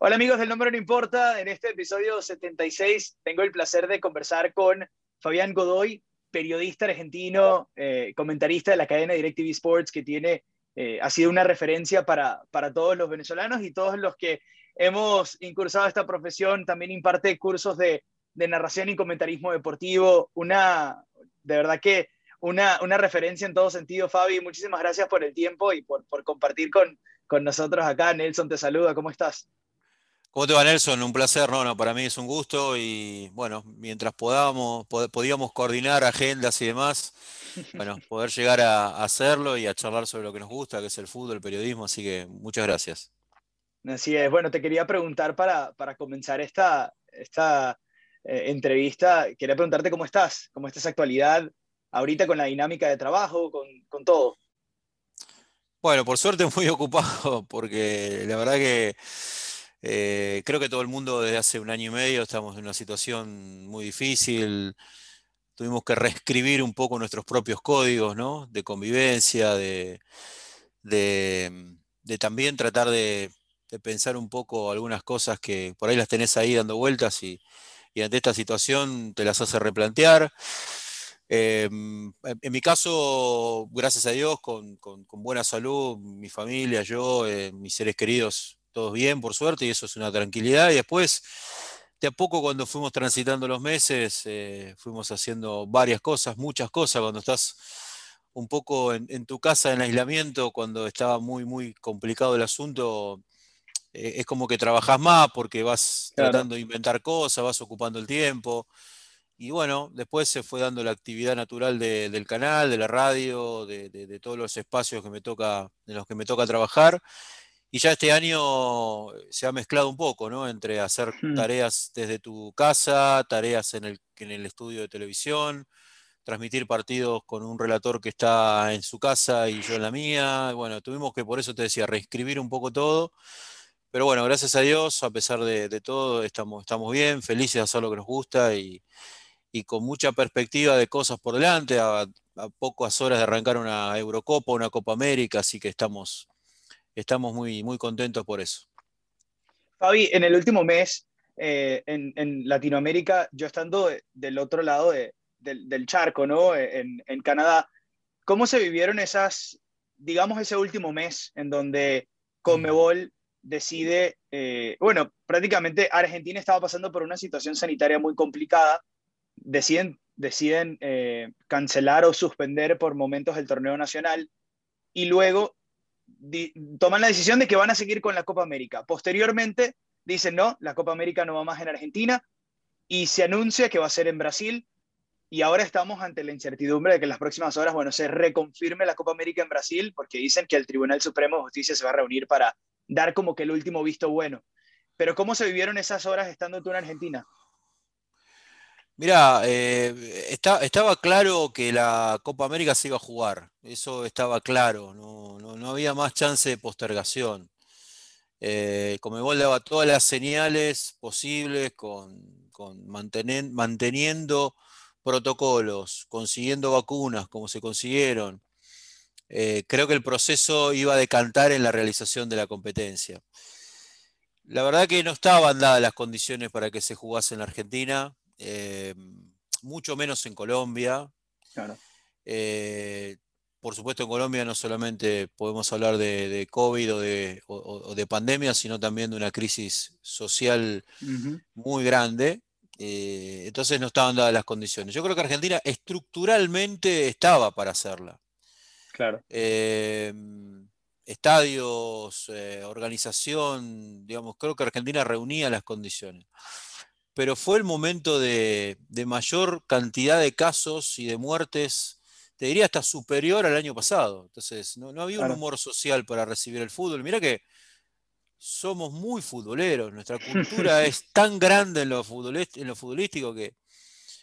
Hola amigos del Número No Importa, en este episodio 76 tengo el placer de conversar con Fabián Godoy, periodista argentino, eh, comentarista de la cadena DirecTV Sports, que tiene, eh, ha sido una referencia para, para todos los venezolanos y todos los que hemos incursado esta profesión, también imparte cursos de, de narración y comentarismo deportivo, una, de verdad que una, una referencia en todo sentido, Fabi, muchísimas gracias por el tiempo y por, por compartir con, con nosotros acá. Nelson te saluda, ¿cómo estás? ¿Cómo te va, Nelson? Un placer, no, no, para mí es un gusto y bueno, mientras podamos, podíamos coordinar agendas y demás, bueno, poder llegar a, hacerlo y a charlar sobre lo que nos gusta, que es el fútbol, el periodismo, así que muchas gracias. Así es, bueno, te quería preguntar para, para comenzar esta, esta eh, entrevista, quería preguntarte cómo estás, cómo está esa actualidad ahorita con la dinámica de trabajo, con, con todo. Bueno, por suerte muy ocupado, porque la verdad que eh, creo que todo el mundo desde hace un año y medio estamos en una situación muy difícil. Tuvimos que reescribir un poco nuestros propios códigos de convivencia, de, también tratar de, pensar un poco algunas cosas que por ahí las tenés ahí dando vueltas y, ante esta situación te las hace replantear. Em, en mi caso, gracias a Dios, con, con, buena salud, mi familia, yo, eh, mis seres queridos todos bien, por suerte, y eso es una tranquilidad. Y después, de a poco, cuando fuimos transitando los meses, eh, fuimos haciendo varias cosas, muchas cosas, cuando estás un poco en, tu casa en aislamiento, cuando estaba muy, muy complicado el asunto, eh, es como que trabajas más porque vas tratando de inventar cosas, vas ocupando el tiempo. Y bueno, después se fue dando la actividad natural del canal, de la radio, de, de, todos los espacios que me toca, en los que me toca trabajar. Y ya este año se ha mezclado un poco, ¿no? Entre hacer hmm. tareas desde tu casa, tareas en el, en el estudio de televisión, transmitir partidos con un relator que está en su casa y yo en la mía. Bueno, tuvimos que, por eso te decía, reescribir un poco todo. Pero bueno, gracias a Dios, a pesar de, todo, estamos, estamos bien, felices de hacer lo que nos gusta y, con mucha perspectiva de cosas por delante, a, a pocas horas de arrancar una Eurocopa, una Copa América, así que estamos, estamos muy, muy contentos por eso. Fabi, en el último mes eh, en, Latinoamérica, yo estando del otro lado del, charco, ¿no? En, Canadá, ¿cómo se vivieron esas, digamos, ese último mes en donde Comebol decide, eh, bueno, prácticamente Argentina estaba pasando por una situación sanitaria muy complicada, deciden, deciden eh, cancelar o suspender por momentos el torneo nacional y luego toman la decisión de que van a seguir con la Copa América. Posteriormente dicen, no, la Copa América no va más en Argentina y se anuncia que va a ser en Brasil. Y ahora estamos ante la incertidumbre de que en las próximas horas, bueno, se reconfirme la Copa América en Brasil, porque dicen que el Tribunal Supremo de Justicia se va a reunir para dar como que el último visto bueno. Pero ¿cómo se vivieron esas horas estando tú en Argentina? Mira, eh, estaba claro que la Copa América se iba a jugar, eso estaba claro, no, había más chance de postergación. Eh, Comebol daba todas las señales posibles con, manteniendo protocolos, consiguiendo vacunas como se consiguieron. Eh, creo que el proceso iba a decantar en la realización de la competencia. La verdad que no estaban dadas las condiciones para que se jugase en la Argentina. Eh, mucho menos en Colombia. Eh, por supuesto, en Colombia no solamente podemos hablar de, COVID o de, pandemia, sino también de una crisis social muy grande. Eh, entonces no estaban dadas las condiciones. Yo creo que Argentina estructuralmente estaba para hacerla. Claro. estadios, organización, digamos, creo que Argentina reunía las condiciones pero fue el momento de, mayor cantidad de casos y de muertes, te diría hasta superior al año pasado. Entonces, no, había un humor social para recibir el fútbol. Mira que somos muy futboleros, nuestra cultura es tan grande en lo, futbolístico que,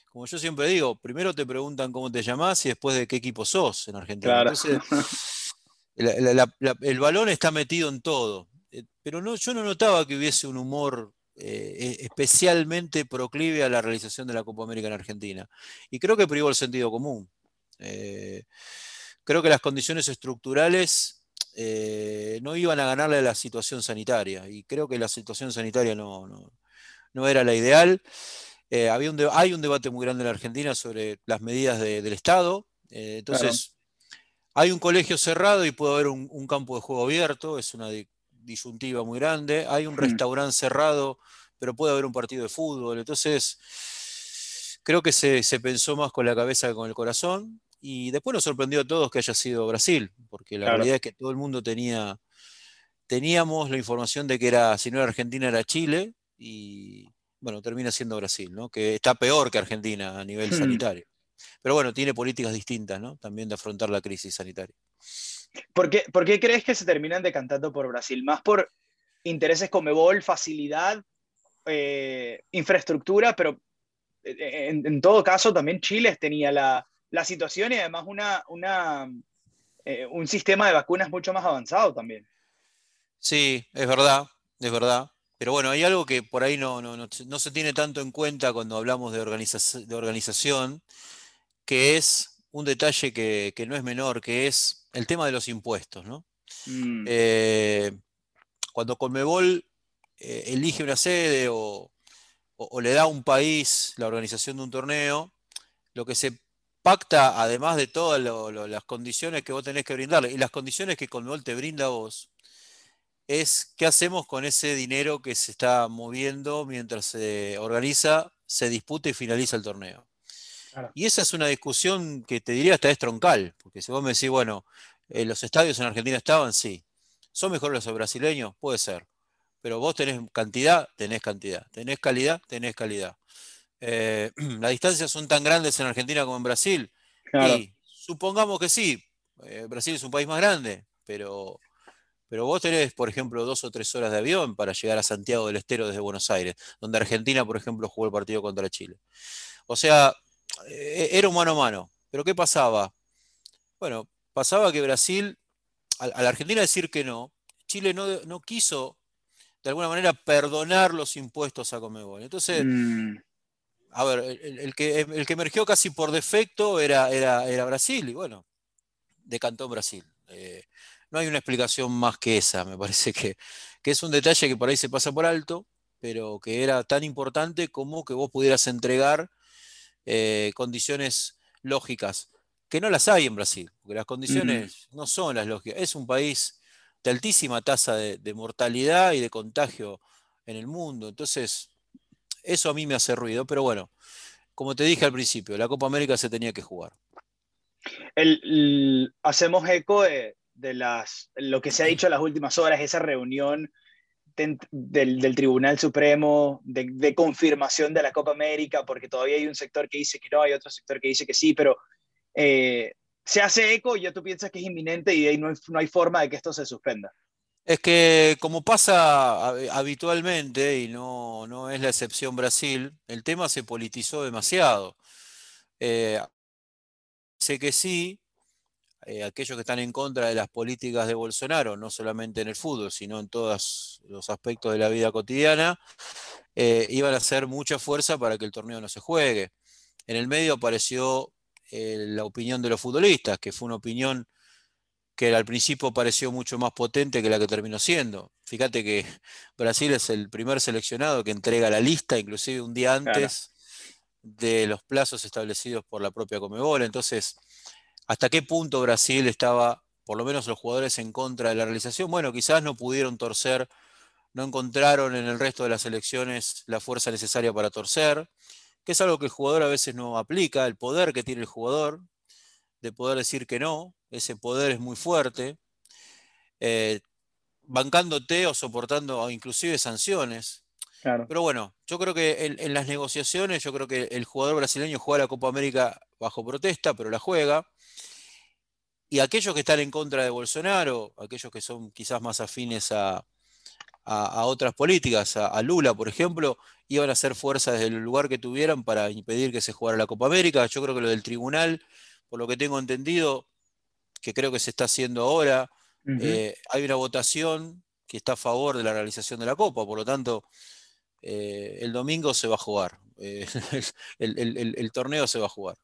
como yo siempre digo, primero te preguntan cómo te llamás y después de qué equipo sos en Argentina. Entonces, el balón está metido en todo. Eh, pero no, yo no notaba que hubiese un humor eh, e, especialmente proclive a la realización de la Copa América en Argentina. Y creo que privó el sentido común. Eh, creo que las condiciones estructurales eh, no iban a ganarle a la situación sanitaria. Y creo que la situación sanitaria no, no, era la ideal. Eh, había un hay un debate muy grande en la Argentina sobre las medidas del Estado. Entonces, hay un colegio cerrado y puede haber un, campo de juego abierto, es una disyuntiva muy grande. Hay un hmm. restaurante cerrado, pero puede haber un partido de fútbol. Entonces, creo que se, se pensó más con la cabeza que con el corazón. Y después nos sorprendió a todos que haya sido Brasil, porque la realidad es que todo el mundo tenía, teníamos la información de que era, si no era Argentina, era Chile, y bueno, termina siendo Brasil, ¿no? que está peor que Argentina a nivel hmm. sanitario. Pero bueno, tiene políticas distintas, ¿no? También de afrontar la crisis sanitaria. ¿Por qué, ¿Por qué crees que se terminan decantando por Brasil? ¿Más por intereses como Ebol, facilidad, eh, infraestructura, pero eh, en, todo caso también Chile tenía la, la situación y además una, una, eh, un sistema de vacunas mucho más avanzado también. Sí, es verdad, es verdad. Pero bueno, hay algo que por ahí no, no, no, se tiene tanto en cuenta cuando hablamos de, de organización, que es un detalle que, que, no es menor, que es el tema de los impuestos. ¿no? Mm. Eh, cuando Conmebol eh, elige una sede o, o, le da a un país la organización de un torneo, lo que se pacta, además de todas las condiciones que vos tenés que brindarle, y las condiciones que Conmebol te brinda a vos, es qué hacemos con ese dinero que se está moviendo mientras se organiza, se disputa y finaliza el torneo. Y esa es una discusión que te diría hasta es troncal, porque si vos me decís, bueno, eh, los estadios en Argentina estaban, sí. ¿Son mejores los brasileños? Puede ser. Pero vos tenés cantidad, tenés cantidad. Tenés calidad, tenés calidad. Eh, las distancias son tan grandes en Argentina como en Brasil. Y supongamos que sí, eh, Brasil es un país más grande, pero, pero vos tenés, por ejemplo, dos o tres horas de avión para llegar a Santiago del Estero desde Buenos Aires, donde Argentina, por ejemplo, jugó el partido contra Chile. O sea, era un mano a mano. Pero ¿qué pasaba? Bueno, pasaba que Brasil, a, la Argentina decir que no, Chile no, no, quiso de alguna manera perdonar los impuestos a Comebol. Entonces, mm a ver, el, que, el que emergió casi por defecto era, era, era Brasil, y bueno, decantó Brasil. Eh, no hay una explicación más que esa, me parece que, es un detalle que por ahí se pasa por alto, pero que era tan importante como que vos pudieras entregar eh, condiciones lógicas, que no las hay en Brasil, porque las condiciones no son las lógicas. Es un país de altísima tasa de, de mortalidad y de contagio en el mundo, entonces eso a mí me hace ruido, pero bueno, como te dije al principio, la Copa América se tenía que jugar. hacemos eco de, las, lo que se ha dicho en las últimas horas, esa reunión del, Tribunal Supremo de, confirmación de la Copa América, porque todavía hay un sector que dice que no, hay otro sector que dice que sí, pero eh, se hace eco y ya tú piensas que es inminente y ahí no hay forma de que esto se suspenda. Es que como pasa habitualmente, y no, es la excepción Brasil, el tema se politizó demasiado. Eh, sé que sí, eh, aquellos que están en contra de las políticas de Bolsonaro, no solamente en el fútbol, sino en todos los aspectos de la vida cotidiana, eh, iban a hacer mucha fuerza para que el torneo no se juegue. En el medio apareció la opinión de los futbolistas, que fue una opinión que al principio pareció mucho más potente que la que terminó siendo. Fíjate que Brasil es el primer seleccionado que entrega la lista, inclusive un día antes de los plazos establecidos por la propia Comebol. Entonces, ¿hasta qué punto Brasil estaba, por lo menos los jugadores, en contra de la realización? Bueno, quizás no pudieron torcer, no encontraron en el resto de las elecciones la fuerza necesaria para torcer, que es algo que el jugador a veces no aplica, el poder que tiene el jugador de poder decir que no, ese poder es muy fuerte, eh, bancándote o soportando inclusive sanciones. Pero bueno, yo creo que en, las negociaciones, yo creo que el jugador brasileño juega la Copa América bajo protesta, pero la juega. Y aquellos que están en contra de Bolsonaro, aquellos que son quizás más afines a, otras políticas, a, Lula, por ejemplo, iban a hacer fuerza desde el lugar que tuvieran para impedir que se jugara la Copa América. Yo creo que lo del tribunal, por lo que tengo entendido, que creo que se está haciendo ahora. Eh, hay una votación que está a favor de la realización de la Copa, por lo tanto, eh, el domingo se va a jugar. Eh, el, torneo se va a jugar.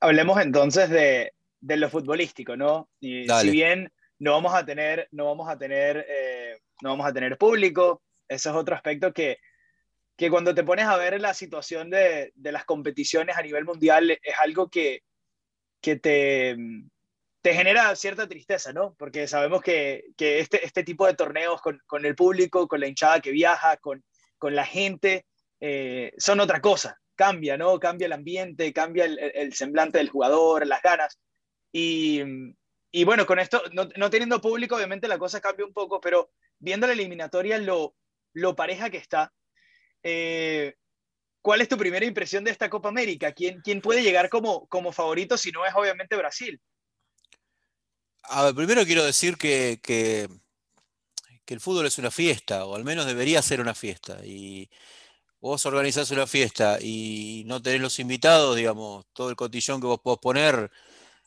Hablemos entonces de, lo futbolístico, ¿no? si bien no vamos a tener, no vamos a tener, eh, no vamos a tener público. Ese es otro aspecto que, que cuando te pones a ver la situación de, de las competiciones a nivel mundial es algo que, que te, te genera cierta tristeza, ¿no? Porque sabemos que, que este, este tipo de torneos con, con, el público, con la hinchada que viaja, con, con la gente, eh, son otra cosa. Cambia, ¿no? Cambia el ambiente, cambia el, semblante del jugador, las ganas. Y, y bueno, con esto, no, no, teniendo público, obviamente la cosa cambia un poco, pero viendo la eliminatoria, lo, lo pareja que está, eh, ¿cuál es tu primera impresión de esta Copa América? ¿Quién, quién puede llegar como, como favorito si no es obviamente Brasil? A ver, primero quiero decir que, que, que, el fútbol es una fiesta, o al menos debería ser una fiesta. Y vos organizás una fiesta y no tenés los invitados, digamos, todo el cotillón que vos podés poner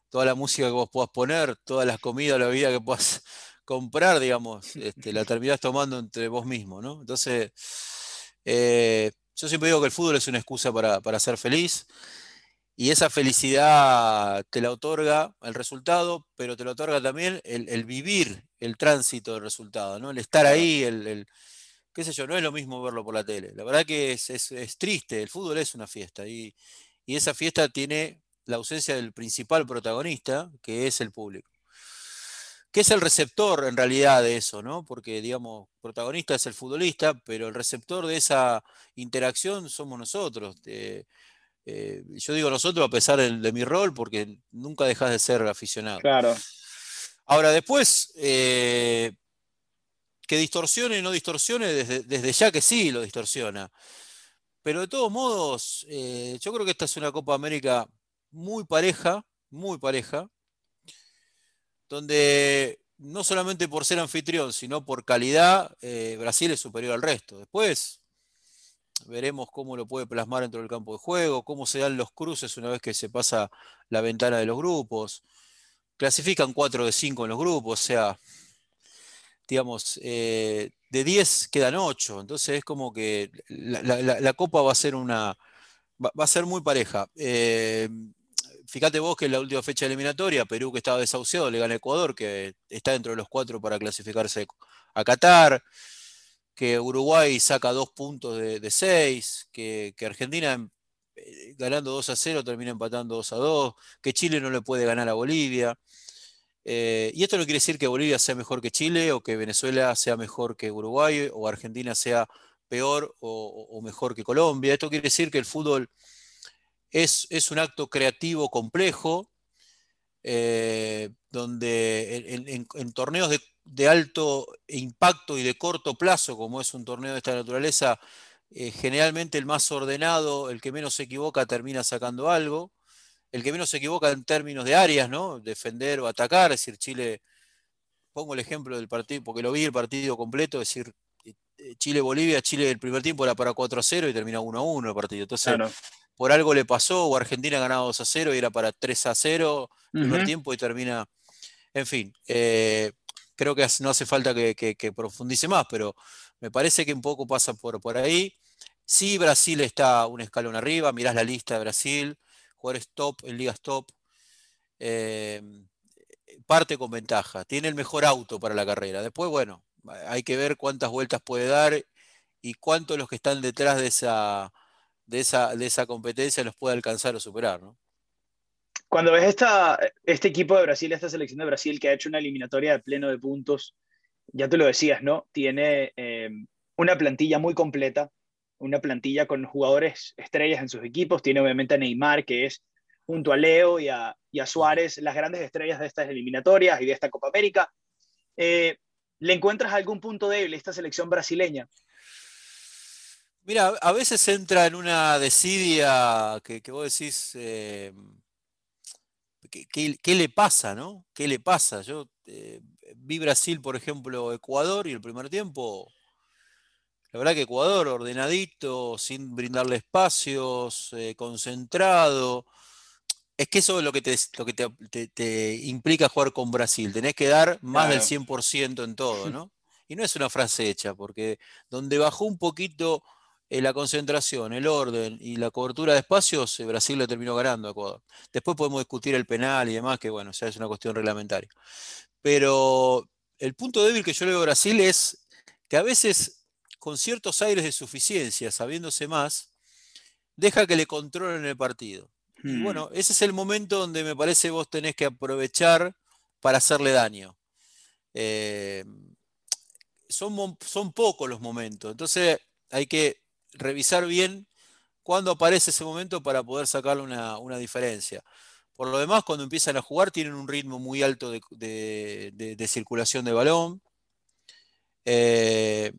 toda la música que vos puedas poner, todas las comidas, la bebida que puedas comprar, digamos, este, la terminás tomando entre vos mismo, ¿no? Entonces, eh, yo siempre digo que el fútbol es una excusa para, para, ser feliz y esa felicidad te la otorga el resultado, pero te la otorga también el, el vivir el tránsito del resultado, ¿no? El estar ahí, el, el, qué sé yo, no es lo mismo verlo por la tele. La verdad que es, es, es triste, el fútbol es una fiesta y, y esa fiesta tiene la ausencia del principal protagonista, que es el público. Que es el receptor en realidad de eso, ¿no? Porque, digamos, protagonista es el futbolista, pero el receptor de esa interacción somos nosotros. Eh, eh, yo digo nosotros a pesar de, de, mi rol, porque nunca dejas de ser aficionado. Claro. Ahora, después, eh, que distorsione o no distorsione, desde, desde ya que sí lo distorsiona. Pero de todos modos, eh, yo creo que esta es una Copa América muy pareja, muy pareja, donde no solamente por ser anfitrión, sino por calidad, eh, Brasil es superior al resto. Después veremos cómo lo puede plasmar dentro del campo de juego, cómo se dan los cruces una vez que se pasa la ventana de los grupos. Clasifican 4 de 5 en los grupos, o sea, digamos, eh, de 10 quedan 8, entonces es como que la, Copa va a ser una, va, a ser muy pareja. Eh, fíjate vos que en la última fecha eliminatoria, Perú que estaba desahuciado, le gana Ecuador, que está dentro de los cuatro para clasificarse a Qatar, que Uruguay saca dos puntos de, de seis, que, que, Argentina eh, ganando 2 a 0 termina empatando 2 a 2, que Chile no le puede ganar a Bolivia. Eh, y esto no quiere decir que Bolivia sea mejor que Chile o que Venezuela sea mejor que Uruguay o Argentina sea peor o, mejor que Colombia. Esto quiere decir que el fútbol es, un acto creativo complejo, eh, donde en, torneos de, de, alto impacto y de corto plazo, como es un torneo de esta naturaleza, eh, generalmente el más ordenado, el que menos se equivoca, termina sacando algo. El que menos se equivoca en términos de áreas, ¿no? Defender o atacar, es decir, Chile, pongo el ejemplo del partido, porque lo vi el partido completo, es decir, eh, Chile-Bolivia, Chile el primer tiempo era para 4 a 0 y termina 1 a 1 el partido. Entonces, claro por algo le pasó, o Argentina ganaba 2 a 0 y era para 3 a 0 el primer uh -huh. tiempo y termina. En fin, eh, creo que no hace falta que, que, que, profundice más, pero me parece que un poco pasa por, por ahí. Sí, Brasil está un escalón arriba, mirás la lista de Brasil, jugadores top en ligas top. Eh, parte con ventaja, tiene el mejor auto para la carrera. Después, bueno, hay que ver cuántas vueltas puede dar y cuántos los que están detrás de esa de esa, de esa competencia los puede alcanzar o superar, ¿no? Cuando ves esta, este equipo de Brasil, esta selección de Brasil que ha hecho una eliminatoria de pleno de puntos, ya tú lo decías, ¿no? Tiene eh, una plantilla muy completa, una plantilla con jugadores estrellas en sus equipos, tiene obviamente a Neymar, que es junto a Leo y a, y a Suárez, las grandes estrellas de estas eliminatorias y de esta Copa América. Eh, ¿Le encuentras algún punto débil a esta selección brasileña? Mira, a veces entra en una desidia que, vos decís, eh, ¿qué, qué, qué, le pasa, no? ¿Qué le pasa? Yo eh, vi Brasil, por ejemplo, Ecuador y el primer tiempo, la verdad que Ecuador ordenadito, sin brindarle espacios, eh, concentrado. Es que eso es lo que, te, lo que te, te, te, implica jugar con Brasil. Tenés que dar más claro. del 100% en todo, ¿no? Y no es una frase hecha, porque donde bajó un poquito eh, la concentración, el orden y la cobertura de espacios, eh, Brasil le terminó ganando a Ecuador. Después podemos discutir el penal y demás, que bueno, ya es una cuestión reglamentaria. pero el punto débil que yo le veo a Brasil es que a veces, con ciertos aires de suficiencia, sabiéndose más, deja que le controlen el partido. Y Hmm. bueno, ese es el momento donde me parece vos tenés que aprovechar para hacerle daño. Eh, son, son pocos los momentos, entonces hay que revisar bien cuándo aparece ese momento para poder sacarle una, una diferencia. Por lo demás, cuando empiezan a jugar, tienen un ritmo muy alto de, de- de- de circulación de balón. Eh,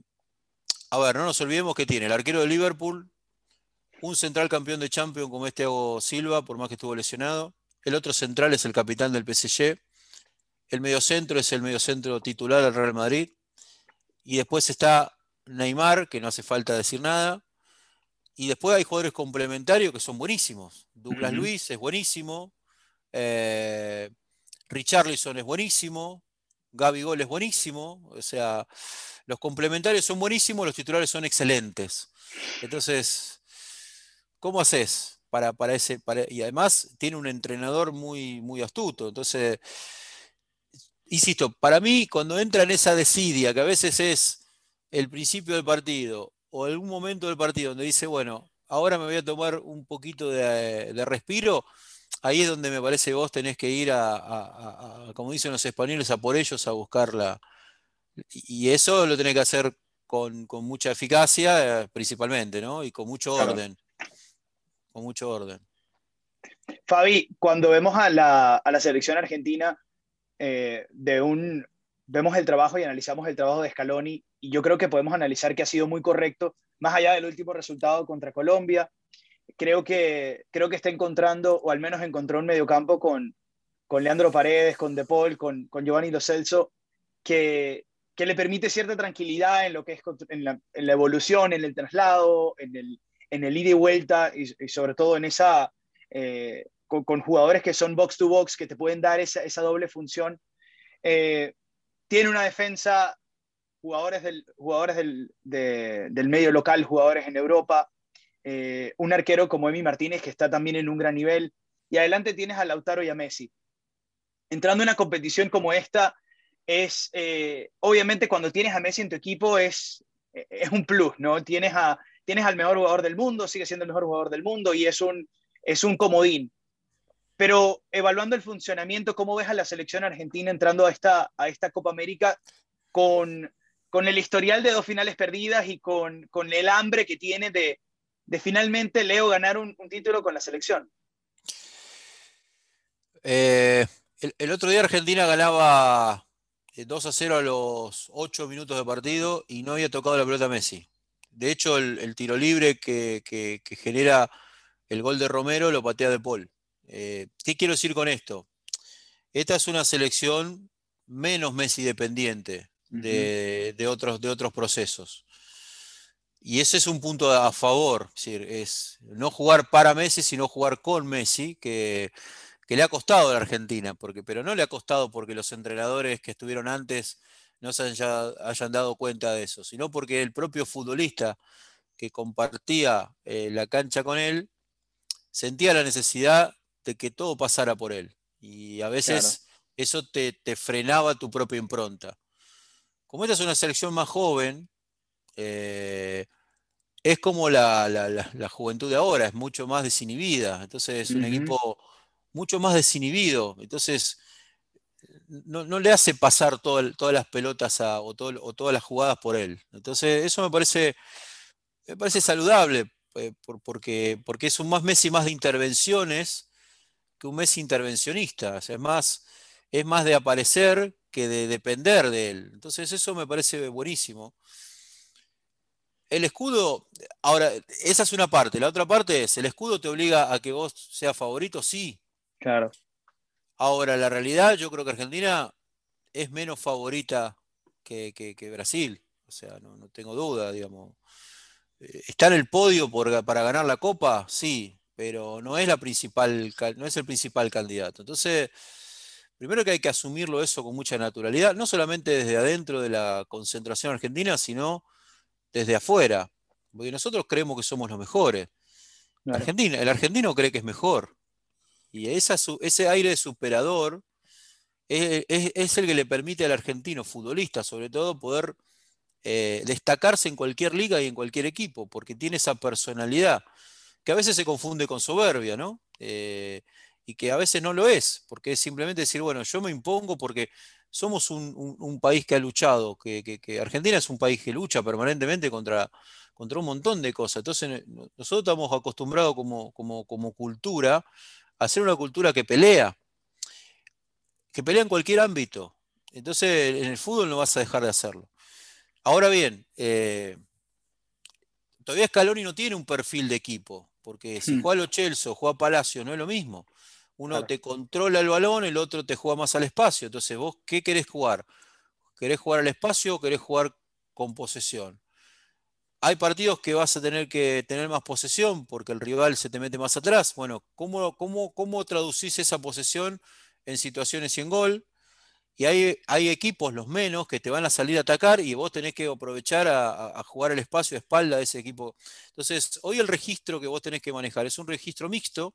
a ver, no nos olvidemos que tiene el arquero de Liverpool, un central campeón de Champions como es Thiago Silva, por más que estuvo lesionado. El otro central es el capitán del PSG. El mediocentro es el mediocentro titular del Real Madrid. Y después está Neymar, que no hace falta decir nada. Y después hay jugadores complementarios que son buenísimos. Douglas Ujú. Luis es buenísimo. eh, Richarlison es buenísimo. Gabigol es buenísimo. O sea, los complementarios son buenísimos, los titulares son excelentes. Entonces, ¿cómo haces para, para ese? y además tiene un entrenador muy, muy astuto. Entonces, insisto, para mí, cuando entra en esa desidia, que a veces es el principio del partido o algún momento del partido donde dice, bueno, ahora me voy a tomar un poquito de, de respiro, ahí es donde me parece vos tenés que ir a, a- a- a, como dicen los españoles, a por ellos a buscarla. Y eso lo tenés que hacer con, con mucha eficacia, eh, principalmente, ¿no? Y con mucho Claro. orden. Con mucho orden. Fabi, cuando vemos a la, a la selección argentina, eh, de un, vemos el trabajo y analizamos el trabajo de Scaloni, y yo creo que podemos analizar que ha sido muy correcto, más allá del último resultado contra Colombia. Creo que, creo que está encontrando, o al menos encontró un mediocampo con, con Leandro Paredes, con De Paul, con, con Giovanni Lo Celso, que, que le permite cierta tranquilidad en lo que es en la, en la evolución, en el traslado, en el, en el ida y vuelta, y, sobre todo en esa, eh, con, jugadores que son box to box, que te pueden dar esa, esa doble función. Eh, tiene una defensa, jugadores del, jugadores del, de- del medio local, jugadores en Europa, eh, un arquero como Emi Martínez, que está también en un gran nivel, y adelante tienes a Lautaro y a Messi. Entrando en una competición como esta, es, eh, obviamente cuando tienes a Messi en tu equipo es, es un plus, ¿no? Tienes, a, tienes al mejor jugador del mundo, sigue siendo el mejor jugador del mundo y es un, es un comodín. Pero evaluando el funcionamiento, ¿cómo ves a la selección argentina entrando a esta, a esta Copa América con, con el historial de dos finales perdidas y con, con el hambre que tiene de, de finalmente Leo ganar un, un título con la selección? Eh, el, el otro día Argentina ganaba eh, 2 a 0 a los 8 minutos de partido y no había tocado la pelota a Messi. De hecho, el, el tiro libre que, que- que genera el gol de Romero lo patea De Paul. Eh, ¿qué quiero decir con esto? Esta es una selección menos Messi dependiente de, de otros, de otros procesos. Y ese es un punto a favor, es, decir, es no jugar para Messi, sino jugar con Messi, que, que le ha costado a la Argentina, porque, pero no le ha costado porque los entrenadores que estuvieron antes no se haya- hayan dado cuenta de eso, sino porque el propio futbolista que compartía eh, la cancha con él sentía la necesidad de que todo pasara por él. Y a veces eso te, te frenaba tu propia impronta. Como esta es una selección más joven, eh, es como la, la- la- la juventud de ahora, es mucho más desinhibida. Entonces es un equipo mucho más desinhibido. Entonces no, no le hace pasar todo el- todas las pelotas a- o, todo- o todas las jugadas por él. Entonces eso me parece, me parece saludable, eh, por- porque, porque es un más Messi más de intervenciones que un Messi intervencionista. O sea, es más, es más de aparecer que de depender de él. Entonces eso me parece buenísimo. El escudo, ahora, esa es una parte. La otra parte es, ¿el escudo te obliga a que vos seas favorito? Sí. Claro. Ahora, la realidad, yo creo que Argentina es menos favorita que, que- que Brasil. O sea, no, no tengo duda, digamos. Eh, ¿Está en el podio por- para ganar la Copa? Sí, pero no es la principal, no es el principal candidato. Entonces, primero que hay que asumirlo eso con mucha naturalidad, no solamente desde adentro de la concentración argentina, sino desde afuera. Porque nosotros creemos que somos los mejores. Claro. Argentina, el argentino cree que es mejor. Y esa ese aire de superador es, el que le permite al argentino, futbolista sobre todo, poder eh, destacarse en cualquier liga y en cualquier equipo, porque tiene esa personalidad, que a veces se confunde con soberbia, ¿no? Eh, y que a veces no lo es, porque es simplemente decir, bueno, yo me impongo porque somos un, país que ha luchado, que, Argentina es un país que lucha permanentemente contra, contra un montón de cosas. Entonces, nosotros estamos acostumbrados como, como, como cultura a ser una cultura que pelea, que pelea en cualquier ámbito. Entonces, en el fútbol no vas a dejar de hacerlo. Ahora bien, eh, todavía Scaloni no tiene un perfil de equipo, porque si hmm. juega a Lo Chelsea o juega a Palacio no es lo mismo. Uno te controla el balón, el otro te juega más al espacio. Entonces, vos, ¿qué querés jugar? ¿Querés jugar al espacio o querés jugar con posesión? Hay partidos que vas a tener que tener más posesión porque el rival se te mete más atrás. Bueno, ¿cómo, cómo, cómo traducís esa posesión en situaciones y en gol? Y hay, hay, equipos, los menos, que te van a salir a atacar y vos tenés que aprovechar a, jugar el espacio de espalda de ese equipo. Entonces, hoy el registro que vos tenés que manejar es un registro mixto,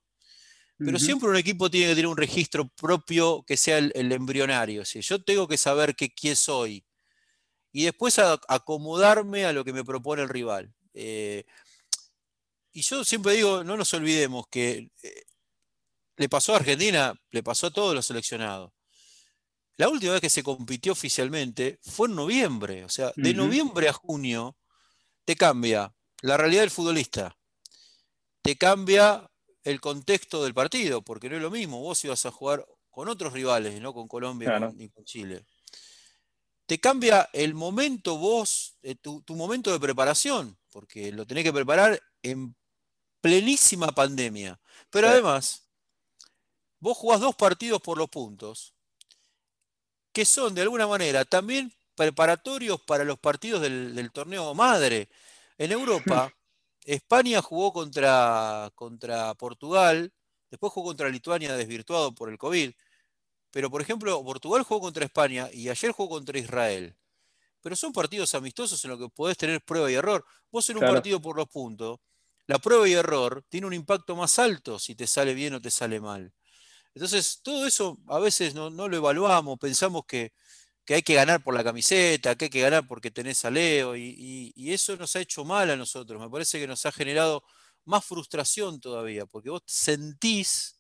pero siempre un equipo tiene que tener un registro propio que sea el, embrionario. Yo tengo que saber qué quién soy y después acomodarme a lo que me propone el rival. Eh, y yo siempre digo, no nos olvidemos que eh, le pasó a Argentina, le pasó a todos los seleccionados. La última vez que se compitió oficialmente fue en noviembre. O sea, de noviembre a junio te cambia la realidad del futbolista, te cambia el contexto del partido, porque no es lo mismo, vos ibas a jugar con otros rivales, no con Colombia ni con Chile. Te cambia el momento vos, eh, tu, momento de preparación, porque lo tenés que preparar en plenísima pandemia. Pero además, vos jugás dos partidos por los puntos, que son de alguna manera también preparatorios para los partidos del, del torneo madre. En Europa, España jugó contra, contra Portugal, después jugó contra Lituania desvirtuado por el COVID, pero por ejemplo, Portugal jugó contra España y ayer jugó contra Israel. Pero son partidos amistosos en los que podés tener prueba y error. Vos en un partido por los puntos, la prueba y error tiene un impacto más alto si te sale bien o te sale mal. Entonces, todo eso a veces no, no lo evaluamos, pensamos que, que hay que ganar por la camiseta, que hay que ganar porque tenés a Leo, y, eso nos ha hecho mal a nosotros. Me parece que nos ha generado más frustración todavía, porque vos sentís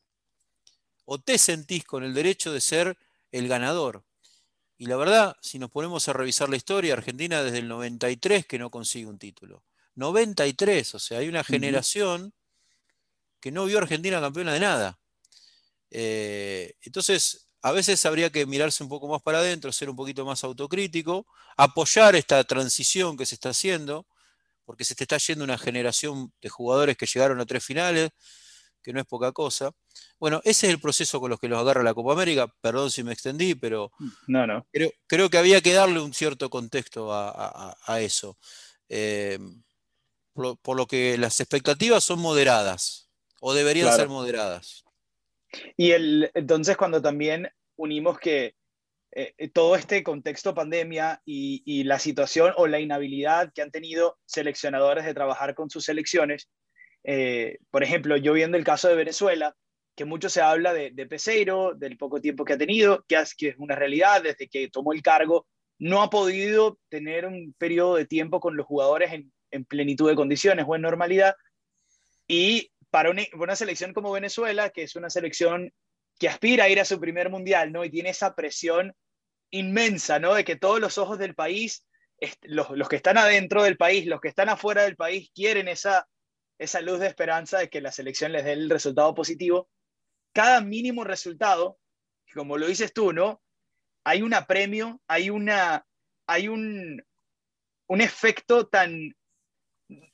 o te sentís con el derecho de ser el ganador. Y la verdad, si nos ponemos a revisar la historia, Argentina desde el 93 que no consigue un título. 93, o sea, hay una generación que no vio a Argentina campeona de nada. Eh, entonces, a veces habría que mirarse un poco más para adentro, ser un poquito más autocrítico, apoyar esta transición que se está haciendo, porque se te está yendo una generación de jugadores que llegaron a tres finales, que no es poca cosa. Bueno, ese es el proceso con los que los agarra la Copa América. Perdón si me extendí, pero no, no. Creo, que había que darle un cierto contexto a, eso. Eh, por, lo que las expectativas son moderadas, o deberían ser moderadas. Y el, entonces cuando también unimos que eh, eh, todo este contexto pandemia y, la situación o la inhabilidad que han tenido seleccionadores de trabajar con sus selecciones, eh, por ejemplo, yo viendo el caso de Venezuela, que mucho se habla de, de Peseiro, del poco tiempo que ha tenido, que, que es una realidad, desde que tomó el cargo, no ha podido tener un periodo de tiempo con los jugadores en, en plenitud de condiciones o en normalidad. Y para una, selección como Venezuela, que es una selección que aspira a ir a su primer mundial, ¿no? Y tiene esa presión inmensa, ¿no? De que todos los ojos del país, los, los, que están adentro del país, los que están afuera del país, quieren esa, esa luz de esperanza de que la selección les dé el resultado positivo. Cada mínimo resultado, como lo dices tú, ¿no? Hay un apremio, hay, una, hay un, un efecto tan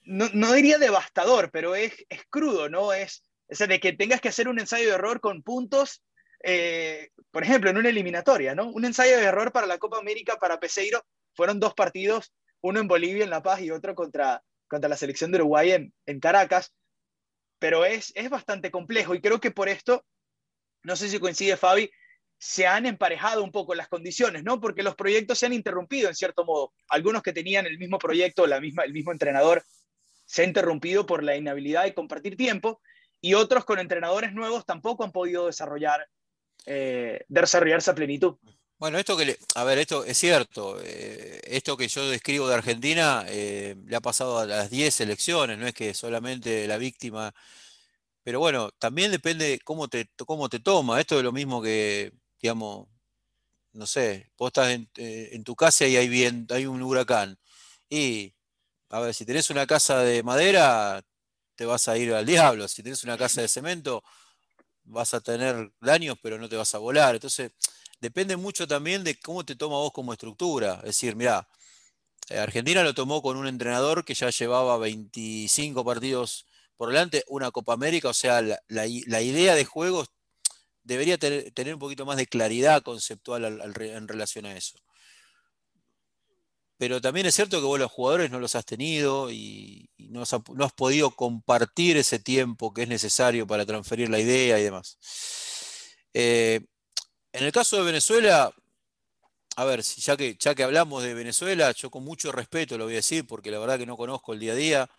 no, diría devastador, pero es, es crudo, ¿no? Es, es de que tengas que hacer un ensayo de error con puntos, eh, por ejemplo, en una eliminatoria, ¿no? Un ensayo de error para la Copa América, para Peseiro, fueron dos partidos, uno en Bolivia, en La Paz, y otro contra, contra la selección de Uruguay en, en Caracas, pero es, es bastante complejo y creo que por esto, no sé si coincide Fabi, se han emparejado un poco las condiciones, ¿no? Porque los proyectos se han interrumpido en cierto modo. Algunos que tenían el mismo proyecto, la misma, el mismo entrenador, se ha interrumpido por la inhabilidad de compartir tiempo y otros con entrenadores nuevos tampoco han podido desarrollar eh, desarrollarse a plenitud. Bueno, esto que, le, a ver, esto es cierto, eh, esto que yo describo de Argentina eh, le ha pasado a las 10 elecciones, no es que solamente la víctima, pero bueno, también depende cómo te, cómo te toma, esto es lo mismo que, digamos, no sé, vos estás en, eh, tu casa y hay, bien, hay un huracán, y, a ver, si tenés una casa de madera, te vas a ir al diablo, si tenés una casa de cemento, vas a tener daños, pero no te vas a volar, entonces depende mucho también de cómo te toma vos como estructura. Es decir, mira, eh, Argentina lo tomó con un entrenador que ya llevaba 25 partidos por delante, una Copa América, o sea, la, idea de juego debería tener, un poquito más de claridad conceptual en relación a eso. Pero también es cierto que vos los jugadores no los has tenido y, no, has, no, has, podido compartir ese tiempo que es necesario para transferir la idea y demás. Eh, en el caso de Venezuela, a ver, ya que, ya que hablamos de Venezuela, yo con mucho respeto lo voy a decir, porque la verdad que no conozco el día a día,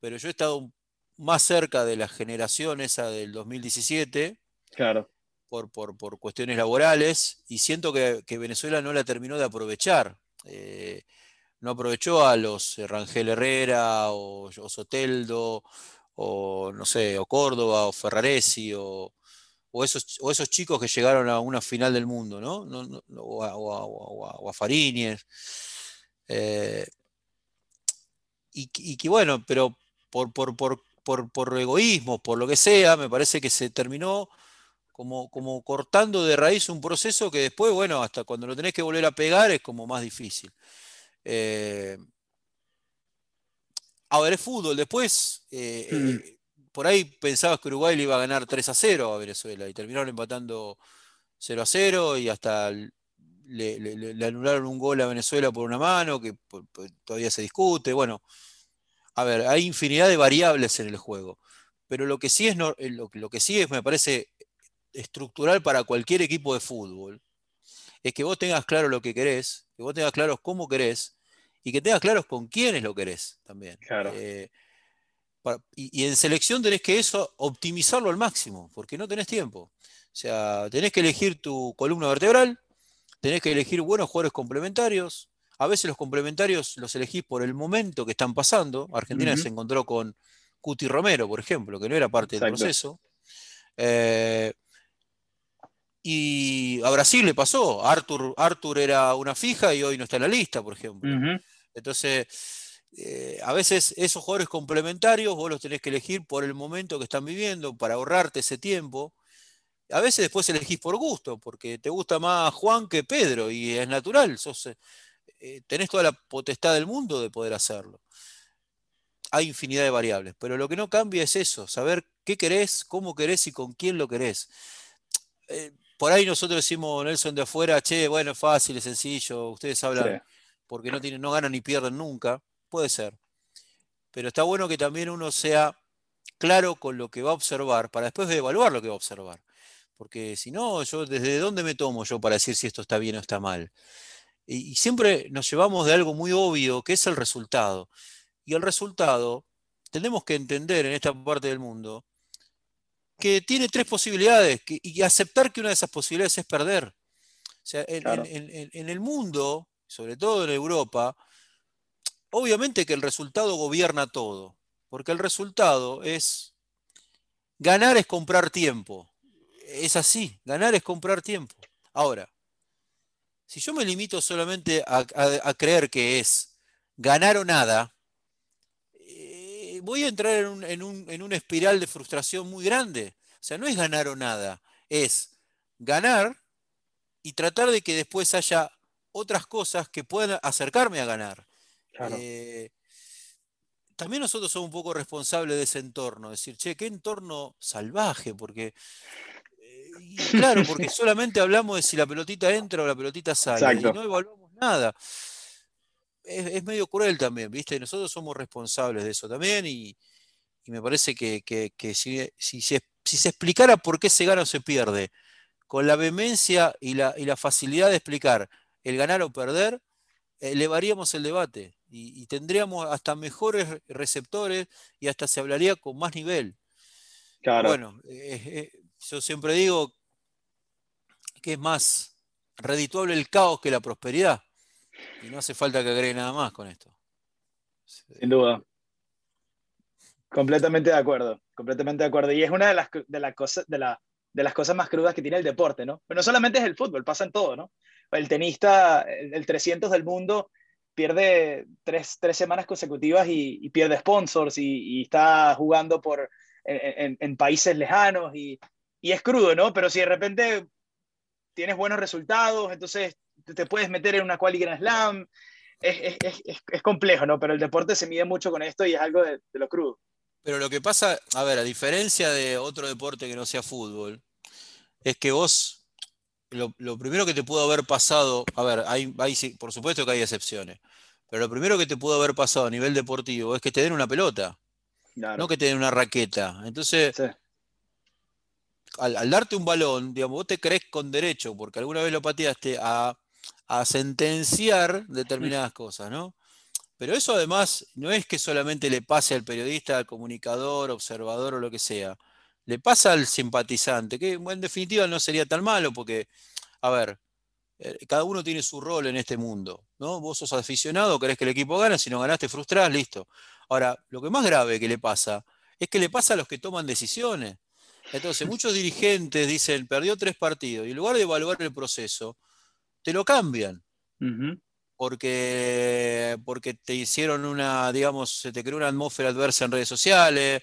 pero yo he estado más cerca de la generación esa del 2017. Claro. Por, por, cuestiones laborales, y siento que, Venezuela no la terminó de aprovechar. Eh, no aprovechó a los Rangel Herrera o, o, Soteldo, o no sé, o Córdoba, o Ferraresi, o, o esos, o esos chicos que llegaron a una final del mundo, ¿no? o, a, o, Fariñez. Eh, y, que bueno, pero por, por, egoísmo, por lo que sea, me parece que se terminó como, como cortando de raíz un proceso que después, bueno, hasta cuando lo tenés que volver a pegar es como más difícil. Eh, ahora es fútbol, después eh, mm por ahí pensabas que Uruguay le iba a ganar 3 a 0 a Venezuela y terminaron empatando 0 a 0 y hasta le, anularon un gol a Venezuela por una mano que todavía se discute. Bueno, a ver, hay infinidad de variables en el juego, pero lo que sí es, eh, lo, que sí es, me parece estructural para cualquier equipo de fútbol, es que vos tengas claro lo que querés, que vos tengas claro cómo querés y que tengas claro con quiénes lo querés también. Claro. Eh, y, en selección tenés que eso optimizarlo al máximo, porque no tenés tiempo. O sea, tenés que elegir tu columna vertebral, tenés que elegir buenos jugadores complementarios. A veces los complementarios los elegís por el momento que están pasando. Argentina se encontró con Cuti Romero, por ejemplo, que no era parte del proceso. Eh, y a Brasil le pasó. Arthur, Arthur era una fija y hoy no está en la lista, por ejemplo. Entonces, eh, a veces esos jugadores complementarios vos los tenés que elegir por el momento que están viviendo, para ahorrarte ese tiempo. A veces después elegís por gusto, porque te gusta más Juan que Pedro, y es natural, sos, eh, eh, tenés toda la potestad del mundo de poder hacerlo. Hay infinidad de variables, pero lo que no cambia es eso, saber qué querés, cómo querés y con quién lo querés. Por ahí nosotros decimos, Nelson de afuera, che, bueno, es fácil, es sencillo, ustedes hablan porque no, tienen, no ganan ni pierden nunca puede ser. Pero está bueno que también uno sea claro con lo que va a observar para después evaluar lo que va a observar. Porque si no, yo desde dónde me tomo yo para decir si esto está bien o está mal. Y, siempre nos llevamos de algo muy obvio, que es el resultado. Y el resultado, tenemos que entender en esta parte del mundo que tiene tres posibilidades y aceptar que una de esas posibilidades es perder. O sea, en el mundo, sobre todo en Europa, Obviamente que el resultado gobierna todo, porque el resultado es, ganar es comprar tiempo. Es así, ganar es comprar tiempo. Ahora, si yo me limito solamente a, creer que es ganar o nada, voy a entrar en, en una espiral de frustración muy grande. O sea, no es ganar o nada, es ganar y tratar de que después haya otras cosas que puedan acercarme a ganar. Eh, también nosotros somos un poco responsables de ese entorno, decir, che, qué entorno salvaje, porque, eh, claro, porque solamente hablamos de si la pelotita entra o la pelotita sale, y no evaluamos nada. Es, medio cruel también, ¿viste? Nosotros somos responsables de eso también, y, me parece que, si, si, se, explicara por qué se gana o se pierde, con la vehemencia y la, y la facilidad de explicar el ganar o perder, elevaríamos el debate y, tendríamos hasta mejores receptores y hasta se hablaría con más nivel. Bueno, eh, eh, yo siempre digo, que es más redituable el caos que la prosperidad. Y no hace falta que agregue nada más con esto. Sin duda. Completamente de acuerdo, completamente de acuerdo. Y es una de las, de de, la, de las cosas más crudas que tiene el deporte, ¿no? Pero no solamente es el fútbol, pasa en todo, ¿no? El tenista, el 300 del mundo, pierde tres, tres semanas consecutivas y, pierde sponsors y, está jugando por, en, en, países lejanos y, y, es crudo, ¿no? Pero si de repente tienes buenos resultados, entonces te puedes meter en una quali Grand Slam, es, es, es, es, complejo, ¿no? Pero el deporte se mide mucho con esto y es algo de, de lo crudo. Pero lo que pasa, a ver, a diferencia de otro deporte que no sea fútbol, es que vos, lo, primero que te pudo haber pasado, a ver, hay, por supuesto que hay excepciones, pero lo primero que te pudo haber pasado a nivel deportivo es que te den una pelota, no que te den una raqueta. Entonces, al, darte un balón, digamos, vos te crees con derecho, porque alguna vez lo pateaste, a, a sentenciar determinadas cosas, ¿no? Pero eso además no es que solamente le pase al periodista, al comunicador, observador o lo que sea le pasa al simpatizante, que en definitiva no sería tan malo porque, a ver, eh, cada uno tiene su rol en este mundo, ¿no? Vos sos aficionado, querés que el equipo gane, si no ganaste frustrás, listo. Ahora, lo que más grave que le pasa es que le pasa a los que toman decisiones. Entonces, muchos dirigentes dicen, perdió tres partidos, y en lugar de evaluar el proceso, te lo cambian. Porque, porque te hicieron una, digamos, se te creó una atmósfera adversa en redes sociales,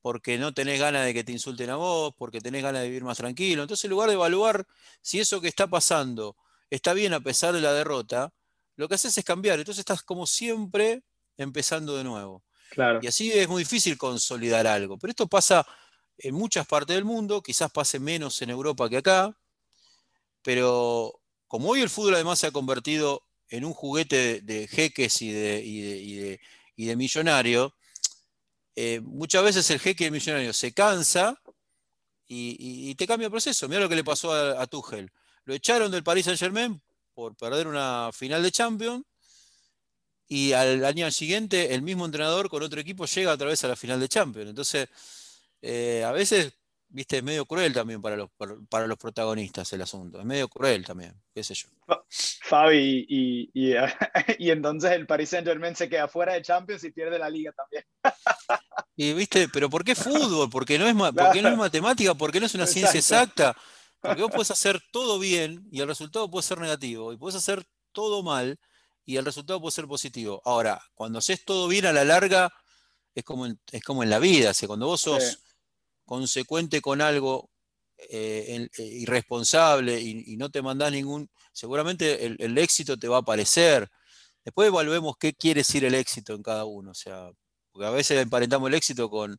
porque no tenés ganas de que te insulten a vos, porque tenés ganas de vivir más tranquilo. Entonces, en lugar de evaluar si eso que está pasando está bien a pesar de la derrota, lo que haces es cambiar. Entonces estás como siempre empezando de nuevo. Claro. Y así es muy difícil consolidar algo. Pero esto pasa en muchas partes del mundo, quizás pase menos en Europa que acá, pero como hoy el fútbol además se ha convertido en un juguete de, jeques y de, y y de millonarios, eh, muchas veces el jeque millonario se cansa y, te cambia el proceso. Mira lo que le pasó a, Tuchel. Lo echaron del Paris Saint Germain por perder una final de Champions y al año siguiente el mismo entrenador con otro equipo llega otra vez a la final de Champions. Entonces, eh, a veces viste, es medio cruel también para los, para, los protagonistas el asunto, es medio cruel también, qué sé yo. Fabi, y, y, entonces el Paris Saint Germain se queda fuera de Champions y pierde la liga también. Y viste, pero ¿por qué fútbol? Porque no es, porque no es matemática, porque no es una ciencia exacta. Porque vos puedes hacer todo bien y el resultado puede ser negativo, y puedes hacer todo mal y el resultado puede ser positivo. Ahora, cuando haces todo bien a la larga, es como en, es como en la vida, o cuando vos sos consecuente con algo eh, eh, irresponsable y, no te mandás ningún, seguramente el, éxito te va a aparecer. Después evaluemos qué quiere decir el éxito en cada uno, o sea, porque a veces emparentamos el éxito con,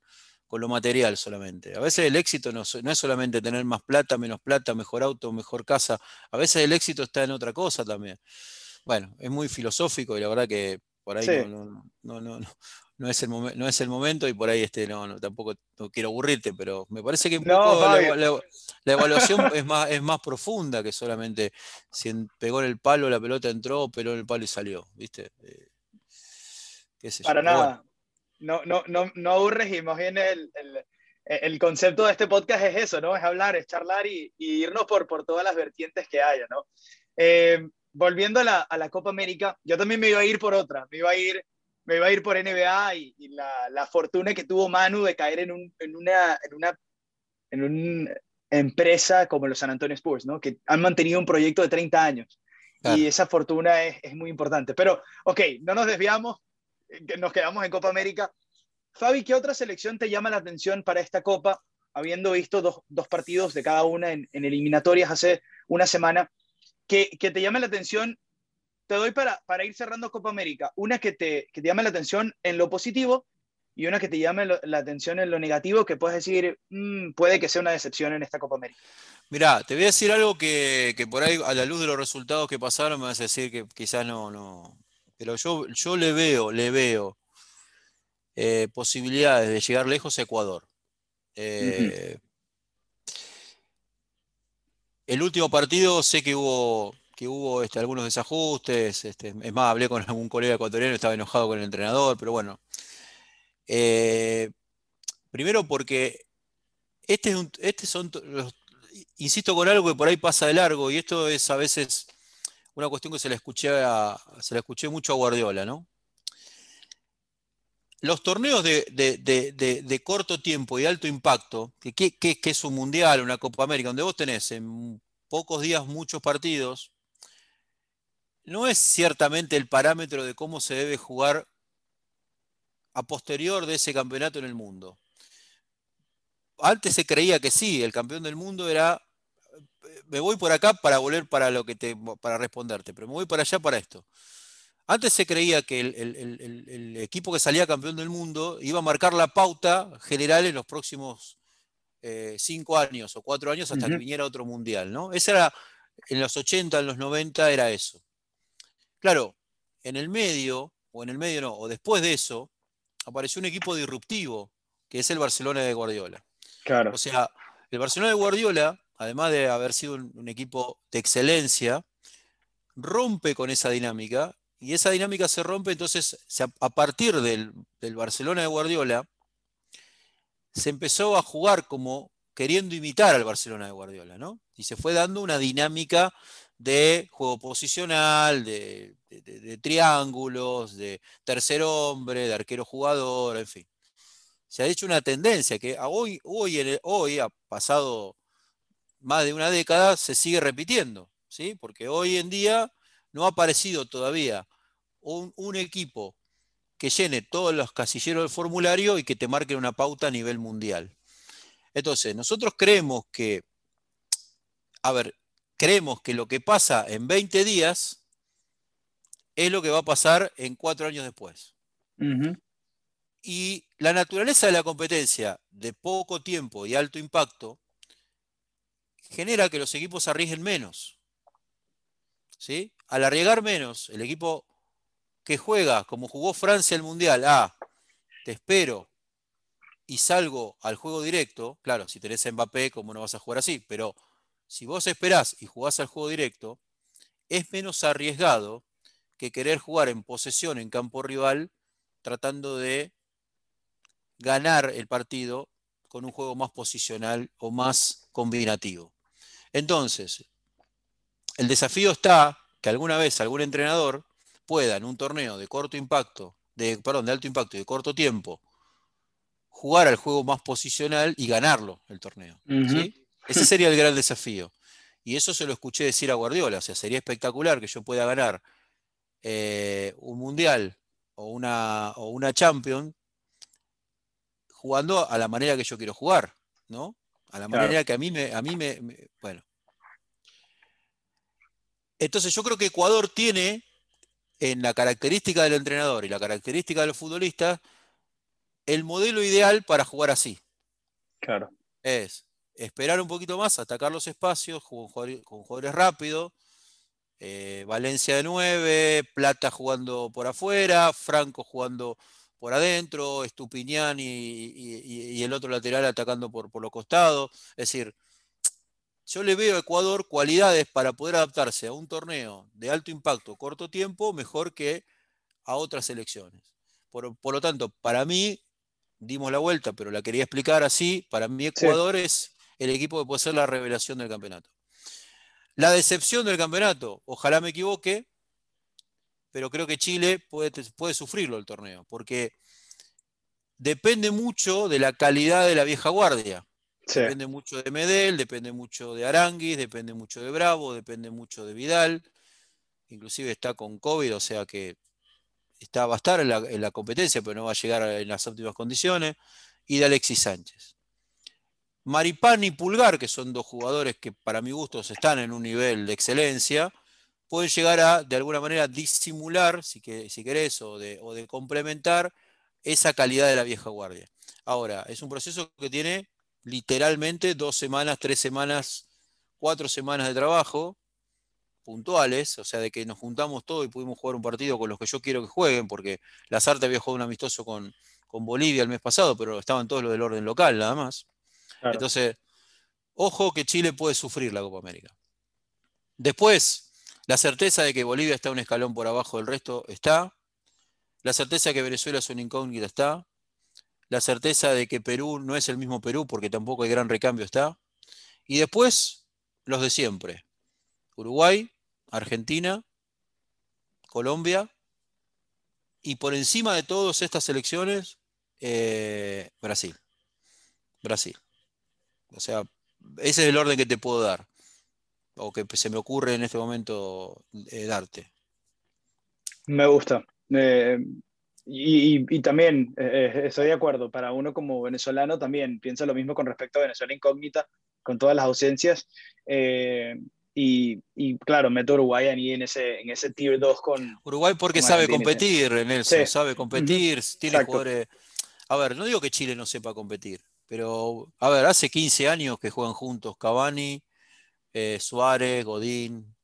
lo material solamente. A veces el éxito no, no, es solamente tener más plata, menos plata, mejor auto, mejor casa. A veces el éxito está en otra cosa también. Bueno, es muy filosófico y la verdad que por ahí no, no, no, no es el, no es el momento y por ahí este, no, tampoco no quiero aburrirte, pero me parece que la, evaluación es, más, es más profunda que solamente si pegó en el palo, la pelota entró, pegó en el palo y salió, ¿viste? Eh, Para nada. No, no, no, no aburres y más bien el, el, concepto de este podcast es eso, ¿no? Es hablar, es charlar y, irnos por, por todas las vertientes que haya, ¿no? Eh, volviendo a la, a la Copa América, yo también me iba a ir por otra, me iba a ir me iba a ir por NBA y, la, la, fortuna que tuvo Manu de caer en, un, en, una, en, una, en una empresa como los San Antonio Spurs, ¿no? que han mantenido un proyecto de 30 años. Y esa fortuna es, es, muy importante. Pero, ok, no nos desviamos, nos quedamos en Copa América. Fabi, ¿qué otra selección te llama la atención para esta Copa? Habiendo visto dos, dos partidos de cada una en, en, eliminatorias hace una semana, que, que te llame la atención te doy para, para ir cerrando Copa América. Una que te, que te llame la atención en lo positivo y una que te llame la atención en lo negativo, que puedes decir, mm, puede que sea una decepción en esta Copa América. Mirá, te voy a decir algo que, que, por ahí, a la luz de los resultados que pasaron, me vas a decir que quizás no, no. Pero yo, yo le veo, le veo eh, posibilidades de llegar lejos a Ecuador. Eh, el último partido sé que hubo que hubo este, algunos desajustes. Este, es más, hablé con algún colega ecuatoriano, estaba enojado con el entrenador, pero bueno. Eh, primero porque este, este son insisto con algo que por ahí pasa de largo, y esto es a veces una cuestión que se la escuché, se la escuché mucho a Guardiola, ¿no? Los torneos de, corto tiempo y alto impacto, que, es un mundial, una Copa América, donde vos tenés en pocos días muchos partidos, no es ciertamente el parámetro de cómo se debe jugar a posterior de ese campeonato en el mundo. Antes se creía que sí, el campeón del mundo era me voy por acá para volver para lo que te para responderte, pero me voy para allá para esto. Antes se creía que el, equipo que salía campeón del mundo iba a marcar la pauta general en los próximos eh, cinco años o cuatro años hasta que viniera otro mundial, ¿no? Ese era, en los 80, en los 90 era eso. Claro, en el medio, o en el medio no, o después de eso, apareció un equipo disruptivo, que es el Barcelona de Guardiola. Claro. O sea, el Barcelona de Guardiola, además de haber sido un equipo de excelencia, rompe con esa dinámica y esa dinámica se rompe, entonces a partir del, Barcelona de Guardiola, se empezó a jugar como queriendo imitar al Barcelona de Guardiola, ¿no? Y se fue dando una dinámica de juego posicional, de, triángulos, de tercer hombre, de arquero jugador, en fin. Se ha hecho una tendencia que hoy, hoy, ha pasado más de una década, se sigue repitiendo, ¿sí? Porque hoy en día no ha aparecido todavía un, equipo que llene todos los casilleros del formulario y que te marque una pauta a nivel mundial. Entonces, nosotros creemos que, a ver, creemos que lo que pasa en 20 días es lo que va a pasar en cuatro años después. Y la naturaleza de la competencia de poco tiempo y alto impacto genera que los equipos arriesguen menos. ¿sí? Al arriesgar menos, el equipo que juega como jugó Francia el Mundial, ah, te espero y salgo al juego directo, claro, si tenés a Mbappé, ¿cómo no vas a jugar así? Pero si vos esperás y jugás al juego directo, es menos arriesgado que querer jugar en posesión en campo rival tratando de ganar el partido con un juego más posicional o más combinativo. Entonces, el desafío está que alguna vez algún entrenador pueda en un torneo de corto impacto, de, perdón, de alto impacto y de corto tiempo, jugar al juego más posicional y ganarlo el torneo. Ese sería el gran desafío. Y eso se lo escuché decir a Guardiola. O sea, sería espectacular que yo pueda ganar eh, un mundial o una, o una Champions jugando a la manera que yo quiero jugar, ¿no? A la manera que a mí me, a mí me, bueno, entonces yo creo que Ecuador tiene en la característica del entrenador y la característica de los futbolistas el modelo ideal para jugar así. Claro. Es esperar un poquito más, atacar los espacios con jugadores, rápidos. Eh, Valencia de 9, Plata jugando por afuera, Franco jugando por adentro, Estupiñán y, el otro lateral atacando por, por los costados. Es decir, yo le veo a Ecuador cualidades para poder adaptarse a un torneo de alto impacto, corto tiempo, mejor que a otras selecciones. Por, lo tanto, para mí, dimos la vuelta, pero la quería explicar así, para mí Ecuador es el equipo que puede ser la revelación del campeonato. La decepción del campeonato, ojalá me equivoque, pero creo que Chile puede, puede sufrirlo el torneo, porque depende mucho de la calidad de la vieja guardia. Depende mucho de Medel, depende mucho de Aranguis, depende mucho de Bravo, depende mucho de Vidal. Inclusive está con COVID, o sea que está, va a estar en la, competencia, pero no va a llegar en las óptimas condiciones. Y de Alexis Sánchez. Maripán y Pulgar, que son dos jugadores que para mi gusto están en un nivel de excelencia, pueden llegar a, de alguna manera, disimular, si, que, si querés, o de, o de complementar esa calidad de la vieja guardia. Ahora, es un proceso que tiene literalmente dos semanas, tres semanas, cuatro semanas de trabajo puntuales, o sea, de que nos juntamos todos y pudimos jugar un partido con los que yo quiero que jueguen, porque Lazarte había jugado un amistoso con, con Bolivia el mes pasado, pero estaban todos los del orden local nada más. Entonces, ojo que Chile puede sufrir la Copa América. Después, la certeza de que Bolivia está un escalón por abajo del resto está. La certeza de que Venezuela es una incógnita está la certeza de que Perú no es el mismo Perú porque tampoco hay gran recambio está, Y después, los de siempre. Uruguay, Argentina, Colombia. Y por encima de todas estas selecciones, eh, Brasil. Brasil. O sea, ese es el orden que te puedo dar. O que se me ocurre en este momento eh, darte. Me gusta. Eh, y, también estoy de acuerdo, para uno como venezolano también piensa lo mismo con respecto a Venezuela incógnita, con todas las ausencias. Y, y, claro, meto Uruguay ahí en ese, en ese tier 2 con. Uruguay porque sabe competir, Nelson, sabe competir, tiene jugadores. A ver, no digo que Chile no sepa competir, pero a ver, hace 15 años que juegan juntos Cavani, eh, Suárez, Godín,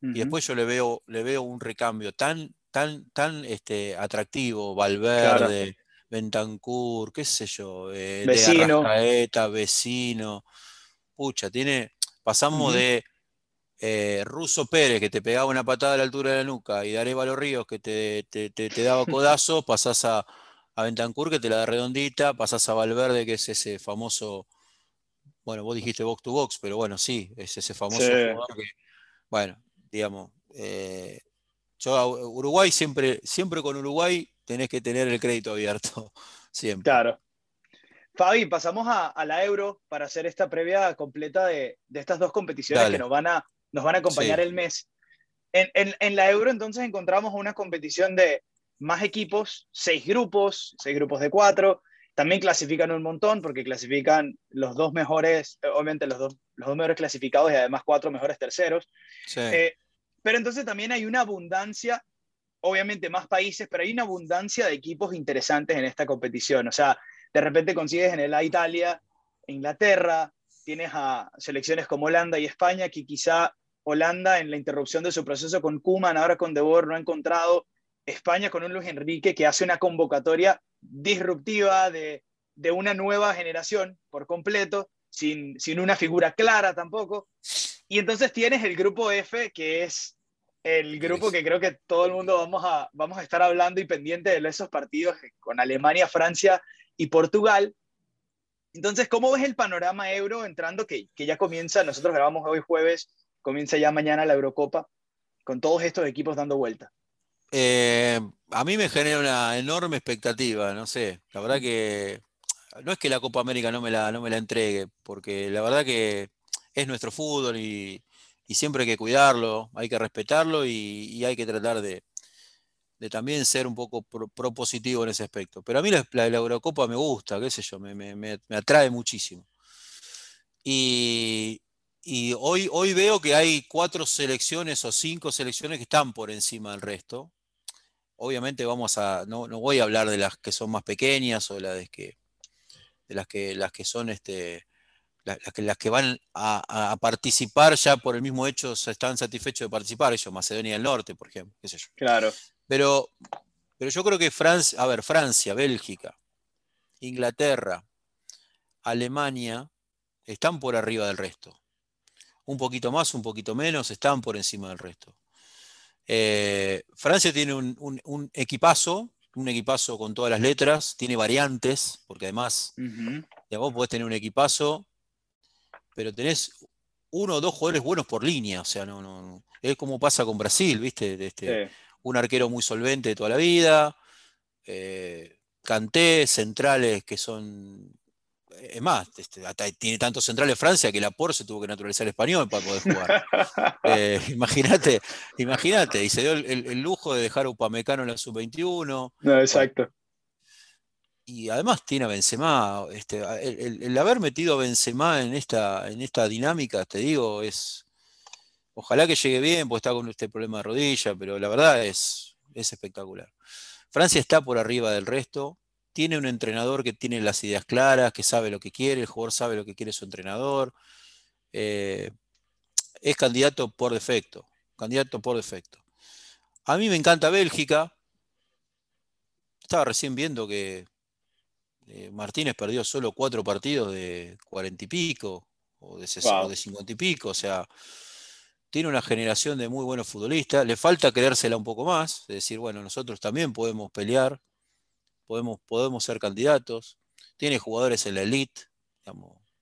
y después yo le veo, le veo un recambio tan, tan, tan este, atractivo, Valverde, Bentancur, qué sé yo, eh, vecino. de vecino. Pucha, tiene. Pasamos de eh, Russo Pérez, que te pegaba una patada a la altura de la nuca, y Dareva Ríos, que te, te, daba codazo, pasás a, a que te la da redondita, pasás a Valverde, que es ese famoso, bueno, vos dijiste box to box, pero bueno, sí, es ese famoso jugador que, bueno, digamos, eh, yo Uruguay siempre, siempre con Uruguay tenés que tener el crédito abierto, siempre. Claro. Fabi, pasamos a, la Euro para hacer esta previa completa de, estas dos competiciones que nos van a, nos van a acompañar el mes. En, la Euro entonces encontramos una competición de más equipos, seis grupos, seis grupos de cuatro. También clasifican un montón porque clasifican los dos mejores, obviamente los dos, los dos mejores clasificados y además cuatro mejores terceros. Eh, pero entonces también hay una abundancia, obviamente más países, pero hay una abundancia de equipos interesantes en esta competición. O sea, de repente consigues en el A Italia, Inglaterra, tienes a selecciones como Holanda y España que quizá Holanda en la interrupción de su proceso con Kuman, ahora con De Boer, no ha encontrado España con un Luis Enrique que hace una convocatoria disruptiva de, una nueva generación por completo, sin, sin, una figura clara tampoco. Y entonces tienes el grupo F, que es el grupo que creo que todo el mundo vamos a, vamos a estar hablando y pendiente de esos partidos con Alemania, Francia y Portugal. Entonces, ¿cómo ves el panorama euro entrando que, que ya comienza? Nosotros grabamos hoy jueves comienza ya mañana la Eurocopa, con todos estos equipos dando vuelta. Eh, a mí me genera una enorme expectativa, no sé, la verdad que no es que la Copa América no me la, no me la entregue, porque la verdad que es nuestro fútbol y, siempre hay que cuidarlo, hay que respetarlo y, hay que tratar de, también ser un poco propositivo en ese aspecto. Pero a mí la, Eurocopa me gusta, qué sé yo, me, me atrae muchísimo. Y, y hoy, hoy veo que hay cuatro selecciones o cinco selecciones que están por encima del resto. Obviamente vamos a, no, voy a hablar de las que son más pequeñas o las que, de las que, las que son este, las, que, las que van a, participar ya por el mismo hecho, están satisfechos de participar, ellos, Macedonia del Norte, por ejemplo, qué sé yo. Claro. Pero, pero yo creo que Francia, a ver, Francia, Bélgica, Inglaterra, Alemania, están por arriba del resto un poquito más, un poquito menos, están por encima del resto. Eh, Francia tiene un, equipazo, un equipazo con todas las letras, tiene variantes, porque además vos podés tener un equipazo, pero tenés uno o dos jugadores buenos por línea, o sea, no, no, es como pasa con Brasil, ¿viste? Este, Un arquero muy solvente de toda la vida, eh, Canté, centrales que son es más, este, tiene tantos centrales Francia que la Por se tuvo que naturalizar español para poder jugar. Eh, imagínate, imagínate, y se dio el, lujo de dejar a Upamecano en la sub-21. No, exacto. y además tiene a Benzema, este, el, haber metido a Benzema en esta, en esta dinámica, te digo, es. Ojalá que llegue bien, porque está con este problema de rodilla, pero la verdad es, es espectacular. Francia está por arriba del resto tiene un entrenador que tiene las ideas claras, que sabe lo que quiere, el jugador sabe lo que quiere su entrenador. Eh, es candidato por defecto, candidato por defecto. A mí me encanta Bélgica. Estaba recién viendo que eh, Martínez perdió solo cuatro partidos de cuarenta y pico, o de, de cincuenta y pico, o sea, tiene una generación de muy buenos futbolistas. Le falta creérsela un poco más, es decir, bueno, nosotros también podemos pelear podemos, podemos ser candidatos, tiene jugadores en la elite,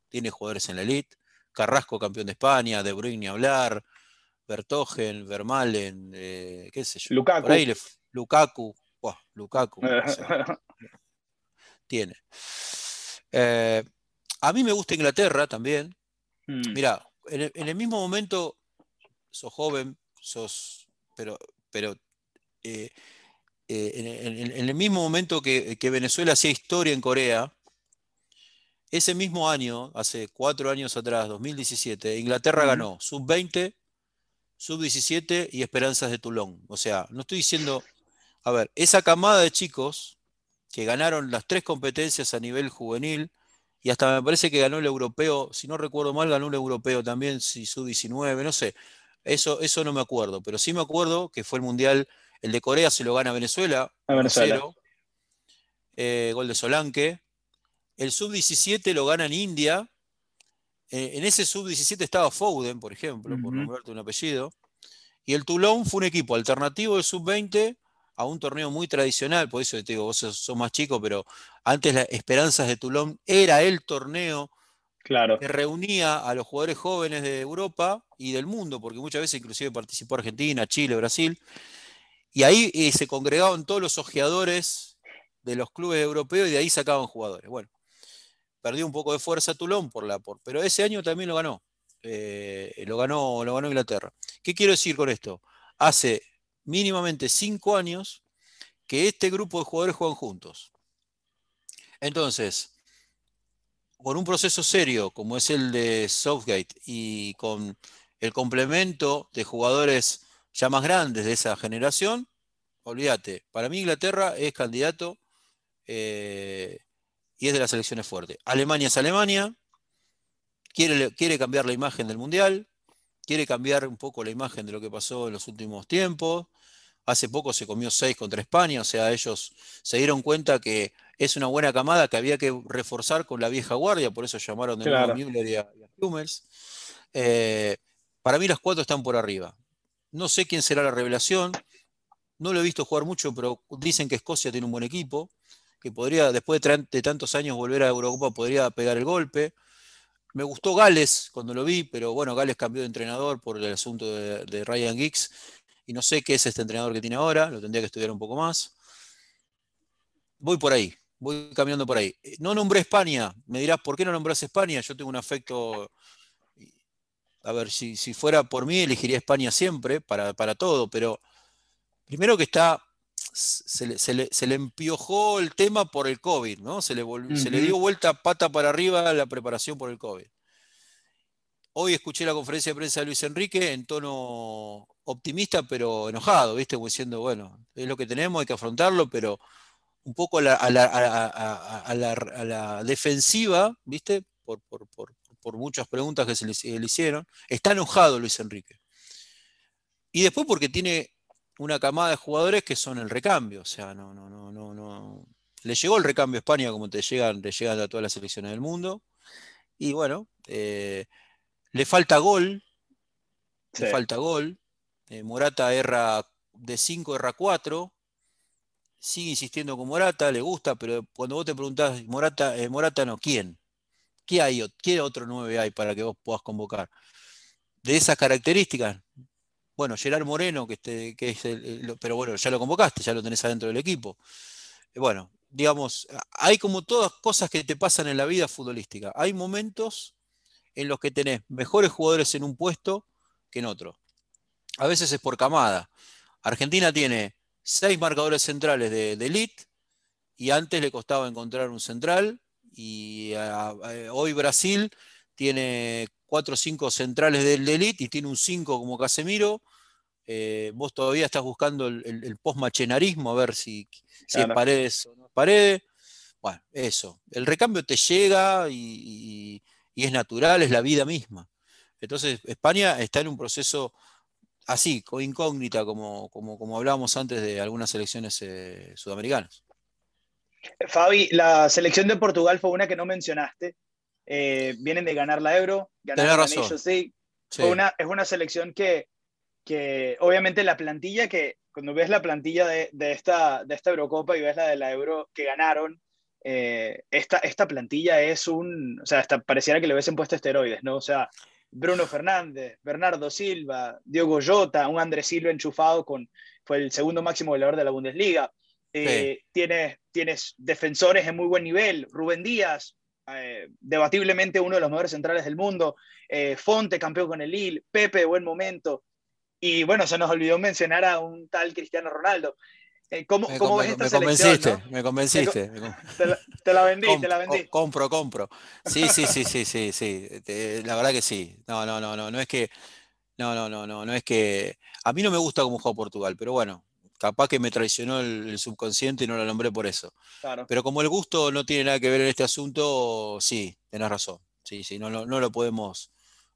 tiene jugadores en la elite, Carrasco campeón de España, De Bruyne hablar, Bertogen, Vermalen, eh, qué sé yo. Lukaku. Lukaku, Lukaku. tiene. Eh, a mí me gusta Inglaterra también. Mm. Mira, en, el mismo momento, sos joven, sos, pero, pero eh, en, el mismo momento que, Venezuela hacía historia en Corea, ese mismo año, hace cuatro años atrás, 2017, Inglaterra ganó sub-20, sub-17 y Esperanzas de Toulon. O sea, no estoy diciendo, a ver, esa camada de chicos que ganaron las tres competencias a nivel juvenil, y hasta me parece que ganó el europeo, si no recuerdo mal, ganó el europeo también, si sub-19, no sé, eso, eso no me acuerdo, pero sí me acuerdo que fue el mundial, el de Corea se lo gana Venezuela, a Venezuela. Eh, gol de Solanque, el sub-17 lo gana en India, eh, en ese sub-17 estaba Foden, por ejemplo, por nombrarte un apellido. Y el Toulon fue un equipo alternativo de sub-20 a un torneo muy tradicional, por eso te digo, vos sos, más chico, pero antes las Esperanzas de Toulon era el torneo claro. que reunía a los jugadores jóvenes de Europa y del mundo, porque muchas veces inclusive participó Argentina, Chile, Brasil, y ahí eh, se congregaban todos los ojeadores de los clubes europeos y de ahí sacaban jugadores. Bueno, perdió un poco de fuerza Toulon por la por, pero ese año también lo ganó. Eh, lo ganó, lo ganó Inglaterra. ¿Qué quiero decir con esto? Hace mínimamente cinco años que este grupo de jugadores juegan juntos. Entonces, con un proceso serio como es el de Southgate y con el complemento de jugadores ya más grandes de esa generación, olvídate, para mí Inglaterra es candidato eh, y es de las selecciones fuertes. Alemania es Alemania, quiere, quiere cambiar la imagen del Mundial, quiere cambiar un poco la imagen de lo que pasó en los últimos tiempos. Hace poco se comió seis contra España, o sea, ellos se dieron cuenta que es una buena camada que había que reforzar con la vieja guardia, por eso llamaron de nuevo a Müller y a, Hummels. Eh, para mí las cuatro están por arriba. No sé quién será la revelación, no lo he visto jugar mucho, pero dicen que Escocia tiene un buen equipo que podría, después de, tantos años, volver a Europa, podría pegar el golpe. Me gustó Gales cuando lo vi, pero bueno, Gales cambió de entrenador por el asunto de, Ryan Giggs y no sé qué es este entrenador que tiene ahora, lo tendría que estudiar un poco más. Voy por ahí, voy cambiando por ahí. No nombré España, me dirás, ¿por qué no nombras España? Yo tengo un afecto, a ver, si, fuera por mí, elegiría España siempre, para, para todo, pero primero que está se le, empiojó el tema por el COVID, ¿no? Se le, se le dio vuelta pata para arriba la preparación por el COVID. Hoy escuché la conferencia de prensa de Luis Enrique en tono optimista, pero enojado, ¿viste? Como diciendo, bueno, es lo que tenemos, hay que afrontarlo, pero un poco a la, defensiva, ¿viste? Por, por, muchas preguntas que se le hicieron. Está enojado Luis Enrique. Y después porque tiene una camada de jugadores que son el recambio. O sea, no, no, no, no, no. Le llegó el recambio a España como te llegan, le llegan a todas las selecciones del mundo. Y bueno, eh, le falta gol. Le falta gol. Eh, Morata erra de 5, erra 4. Sigue insistiendo con Morata, le gusta, pero cuando vos te preguntás, Morata, eh, Morata no, ¿quién? ¿Qué, hay, ¿Qué otro 9 hay para que vos puedas convocar? De esas características, bueno, Gerard Moreno, que, este, es pero bueno, ya lo convocaste, ya lo tenés adentro del equipo. Eh, bueno, digamos, hay como todas cosas que te pasan en la vida futbolística. Hay momentos en los que tenés mejores jugadores en un puesto que en otro. A veces es por camada. Argentina tiene seis marcadores centrales de, elite y antes le costaba encontrar un central y hoy Brasil tiene cuatro o cinco centrales del elite y tiene un 5 como Casemiro eh, vos todavía estás buscando el, post-machenarismo, a ver si, es paredes o no es paredes. Bueno, eso. El recambio te llega y, es natural, es la vida misma. Entonces, España está en un proceso así, incógnita, como, como, como hablábamos antes de algunas selecciones eh, sudamericanas. Fabi, la selección de Portugal fue una que no mencionaste. Eh, vienen de ganar la Euro, ganar la Nations League. Una, es una selección que que obviamente la plantilla que, cuando ves la plantilla de, esta, de esta Eurocopa y ves la de la Euro que ganaron, eh, esta, esta plantilla es un, o sea, hasta pareciera que le hubiesen puesto esteroides, ¿no? O sea, Bruno Fernández, Bernardo Silva, Diego Jota, un Andrés Silva enchufado con, fue el segundo máximo goleador de la Bundesliga. Eh, tienes, tienes defensores en muy buen nivel, Rubén Díaz, eh, debatiblemente uno de los mejores centrales del mundo, eh, Fonte, campeón con el Lille, Pepe, buen momento. Y bueno, se nos olvidó mencionar a un tal Cristiano Ronaldo. Eh, ¿Cómo, me, cómo ves esta me convenciste, me convenciste. Te, la, vendí, te la vendí. Compro, compro. Sí, sí, sí, sí, sí, sí. La verdad que sí. No, no, no, no, no es que. No, no, no, no, no es que. A mí no me gusta cómo juega Portugal, pero bueno, capaz que me traicionó el, subconsciente y no lo nombré por eso. Claro. Pero como el gusto no tiene nada que ver en este asunto, sí, tenés razón. Sí, sí, no, no, no lo podemos.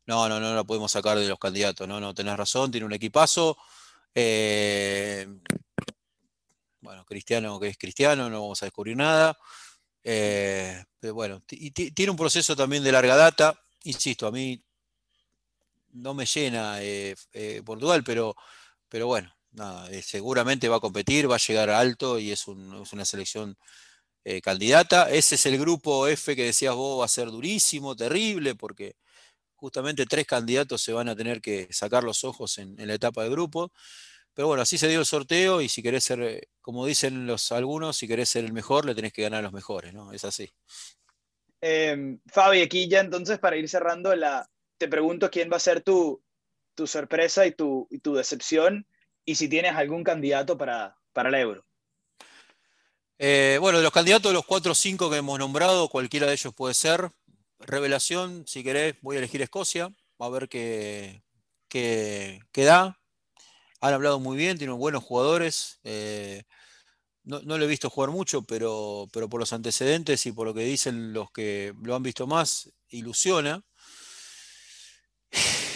No, no, no lo podemos sacar de los candidatos. No, no, tenés razón, tiene un equipazo. Eh, bueno, Cristiano que es Cristiano, no vamos a descubrir nada. Eh, pero bueno, y tiene un proceso también de larga data, insisto, a mí no me llena eh, eh, Portugal, pero, pero bueno, nada, seguramente va a competir, va a llegar alto y es, una selección candidata. Ese es el grupo F que decías vos, va a ser durísimo, terrible, porque justamente tres candidatos se van a tener que sacar los ojos en, la etapa de grupo. Pero bueno, así se dio el sorteo y si querés ser, eh, como dicen los algunos, si querés ser el mejor, le tenés que ganar a los mejores, ¿no? Es así. Eh, Fabi, aquí ya entonces para ir cerrando, la, te pregunto quién va a ser tu, tu sorpresa y tu, y tu decepción y si tienes algún candidato para, para el euro. Eh, bueno, de los candidatos los cuatro o cinco que hemos nombrado, cualquiera de ellos puede ser. Revelación, si querés, voy a elegir Escocia, a ver qué, qué, qué da han hablado muy bien, tienen buenos jugadores. Eh, no, lo he visto jugar mucho, pero, pero por los antecedentes y por lo que dicen los que lo han visto más, ilusiona.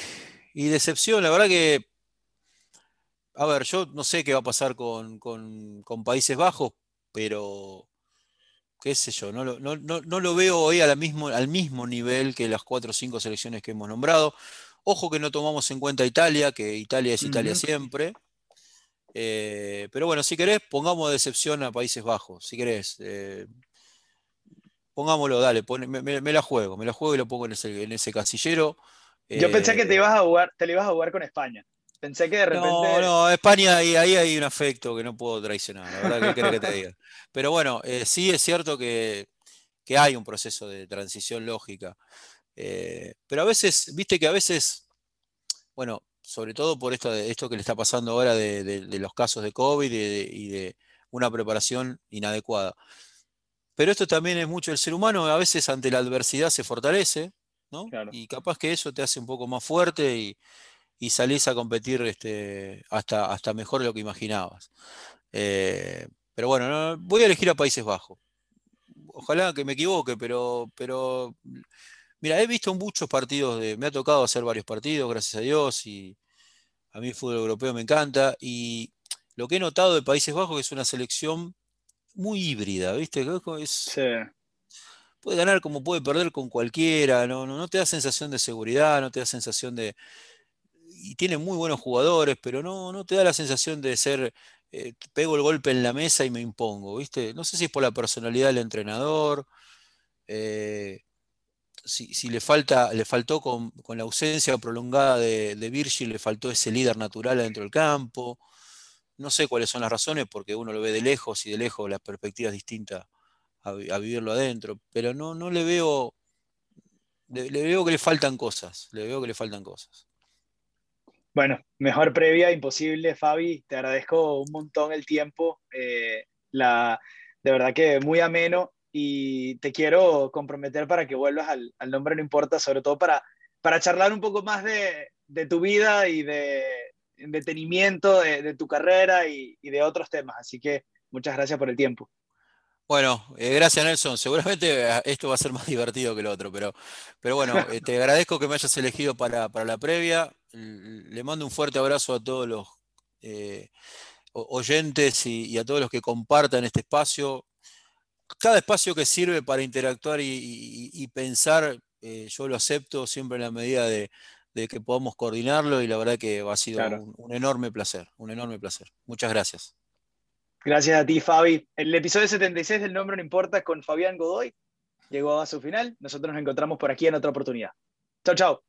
Y decepción, la verdad que, a ver, yo no sé qué va a pasar con, Países Bajos, pero qué sé yo, no lo, no, lo veo hoy mismo, al mismo nivel que las cuatro o cinco selecciones que hemos nombrado. Ojo que no tomamos en cuenta Italia, que Italia es Italia siempre. Eh, pero bueno, si querés, pongamos de excepción a Países Bajos. Si querés, eh, pongámoslo, dale, me, la juego, me la juego y lo pongo en ese, en ese casillero. Yo pensé que te eh, ibas a jugar, te lo ibas a jugar con España. Pensé que de repente. No, no, España ahí, ahí hay un afecto que no puedo traicionar, la verdad que que te diga. Pero bueno, sí es cierto que, que, hay un proceso de transición lógica. Eh, pero a veces, viste que a veces, bueno, sobre todo por esto, de, esto que le está pasando ahora de, los casos de COVID y de, una preparación inadecuada. Pero esto también es mucho el ser humano, a veces ante la adversidad se fortalece, ¿no? Y capaz que eso te hace un poco más fuerte y, salís a competir este, hasta, hasta mejor de lo que imaginabas. Eh, pero bueno, voy a elegir a Países Bajos. Ojalá que me equivoque, pero, pero Mira, he visto muchos partidos, de, me ha tocado hacer varios partidos, gracias a Dios, y a mí el fútbol europeo me encanta, y lo que he notado de Países Bajos es que es una selección muy híbrida, ¿viste? sí. Puede ganar como puede perder con cualquiera, no, no, te da sensación de seguridad, no te da sensación de... Y tiene muy buenos jugadores, pero no, no te da la sensación de ser eh, pego el golpe en la mesa y me impongo, ¿viste? No sé si es por la personalidad del entrenador, eh, si, le falta, le faltó con, la ausencia prolongada de, Virgil, le faltó ese líder natural dentro del campo. No sé cuáles son las razones, porque uno lo ve de lejos y de lejos la perspectiva es distinta a, vivirlo adentro, pero no, no le veo, le, veo que le faltan cosas, le veo que le faltan cosas. Bueno, mejor previa imposible, Fabi. Te agradezco un montón el tiempo. Eh, la, de verdad que muy ameno y te quiero comprometer para que vuelvas al, nombre no importa, sobre todo para, para charlar un poco más de, tu vida y de detenimiento de, tu carrera y, de otros temas. Así que muchas gracias por el tiempo. Bueno, eh, gracias Nelson. Seguramente eh, esto va a ser más divertido que el otro, pero, pero bueno, eh, te agradezco que me hayas elegido para, la previa. Le mando un fuerte abrazo a todos los oyentes y, a todos los que compartan este espacio cada espacio que sirve para interactuar y, pensar, eh, yo lo acepto siempre en la medida de, que podamos coordinarlo y la verdad que ha sido un, enorme placer, un enorme placer. Muchas gracias. Gracias a ti, Fabi. El episodio 76 del Nombre No Importa con Fabián Godoy llegó a su final. Nosotros nos encontramos por aquí en otra oportunidad. Chao, chao.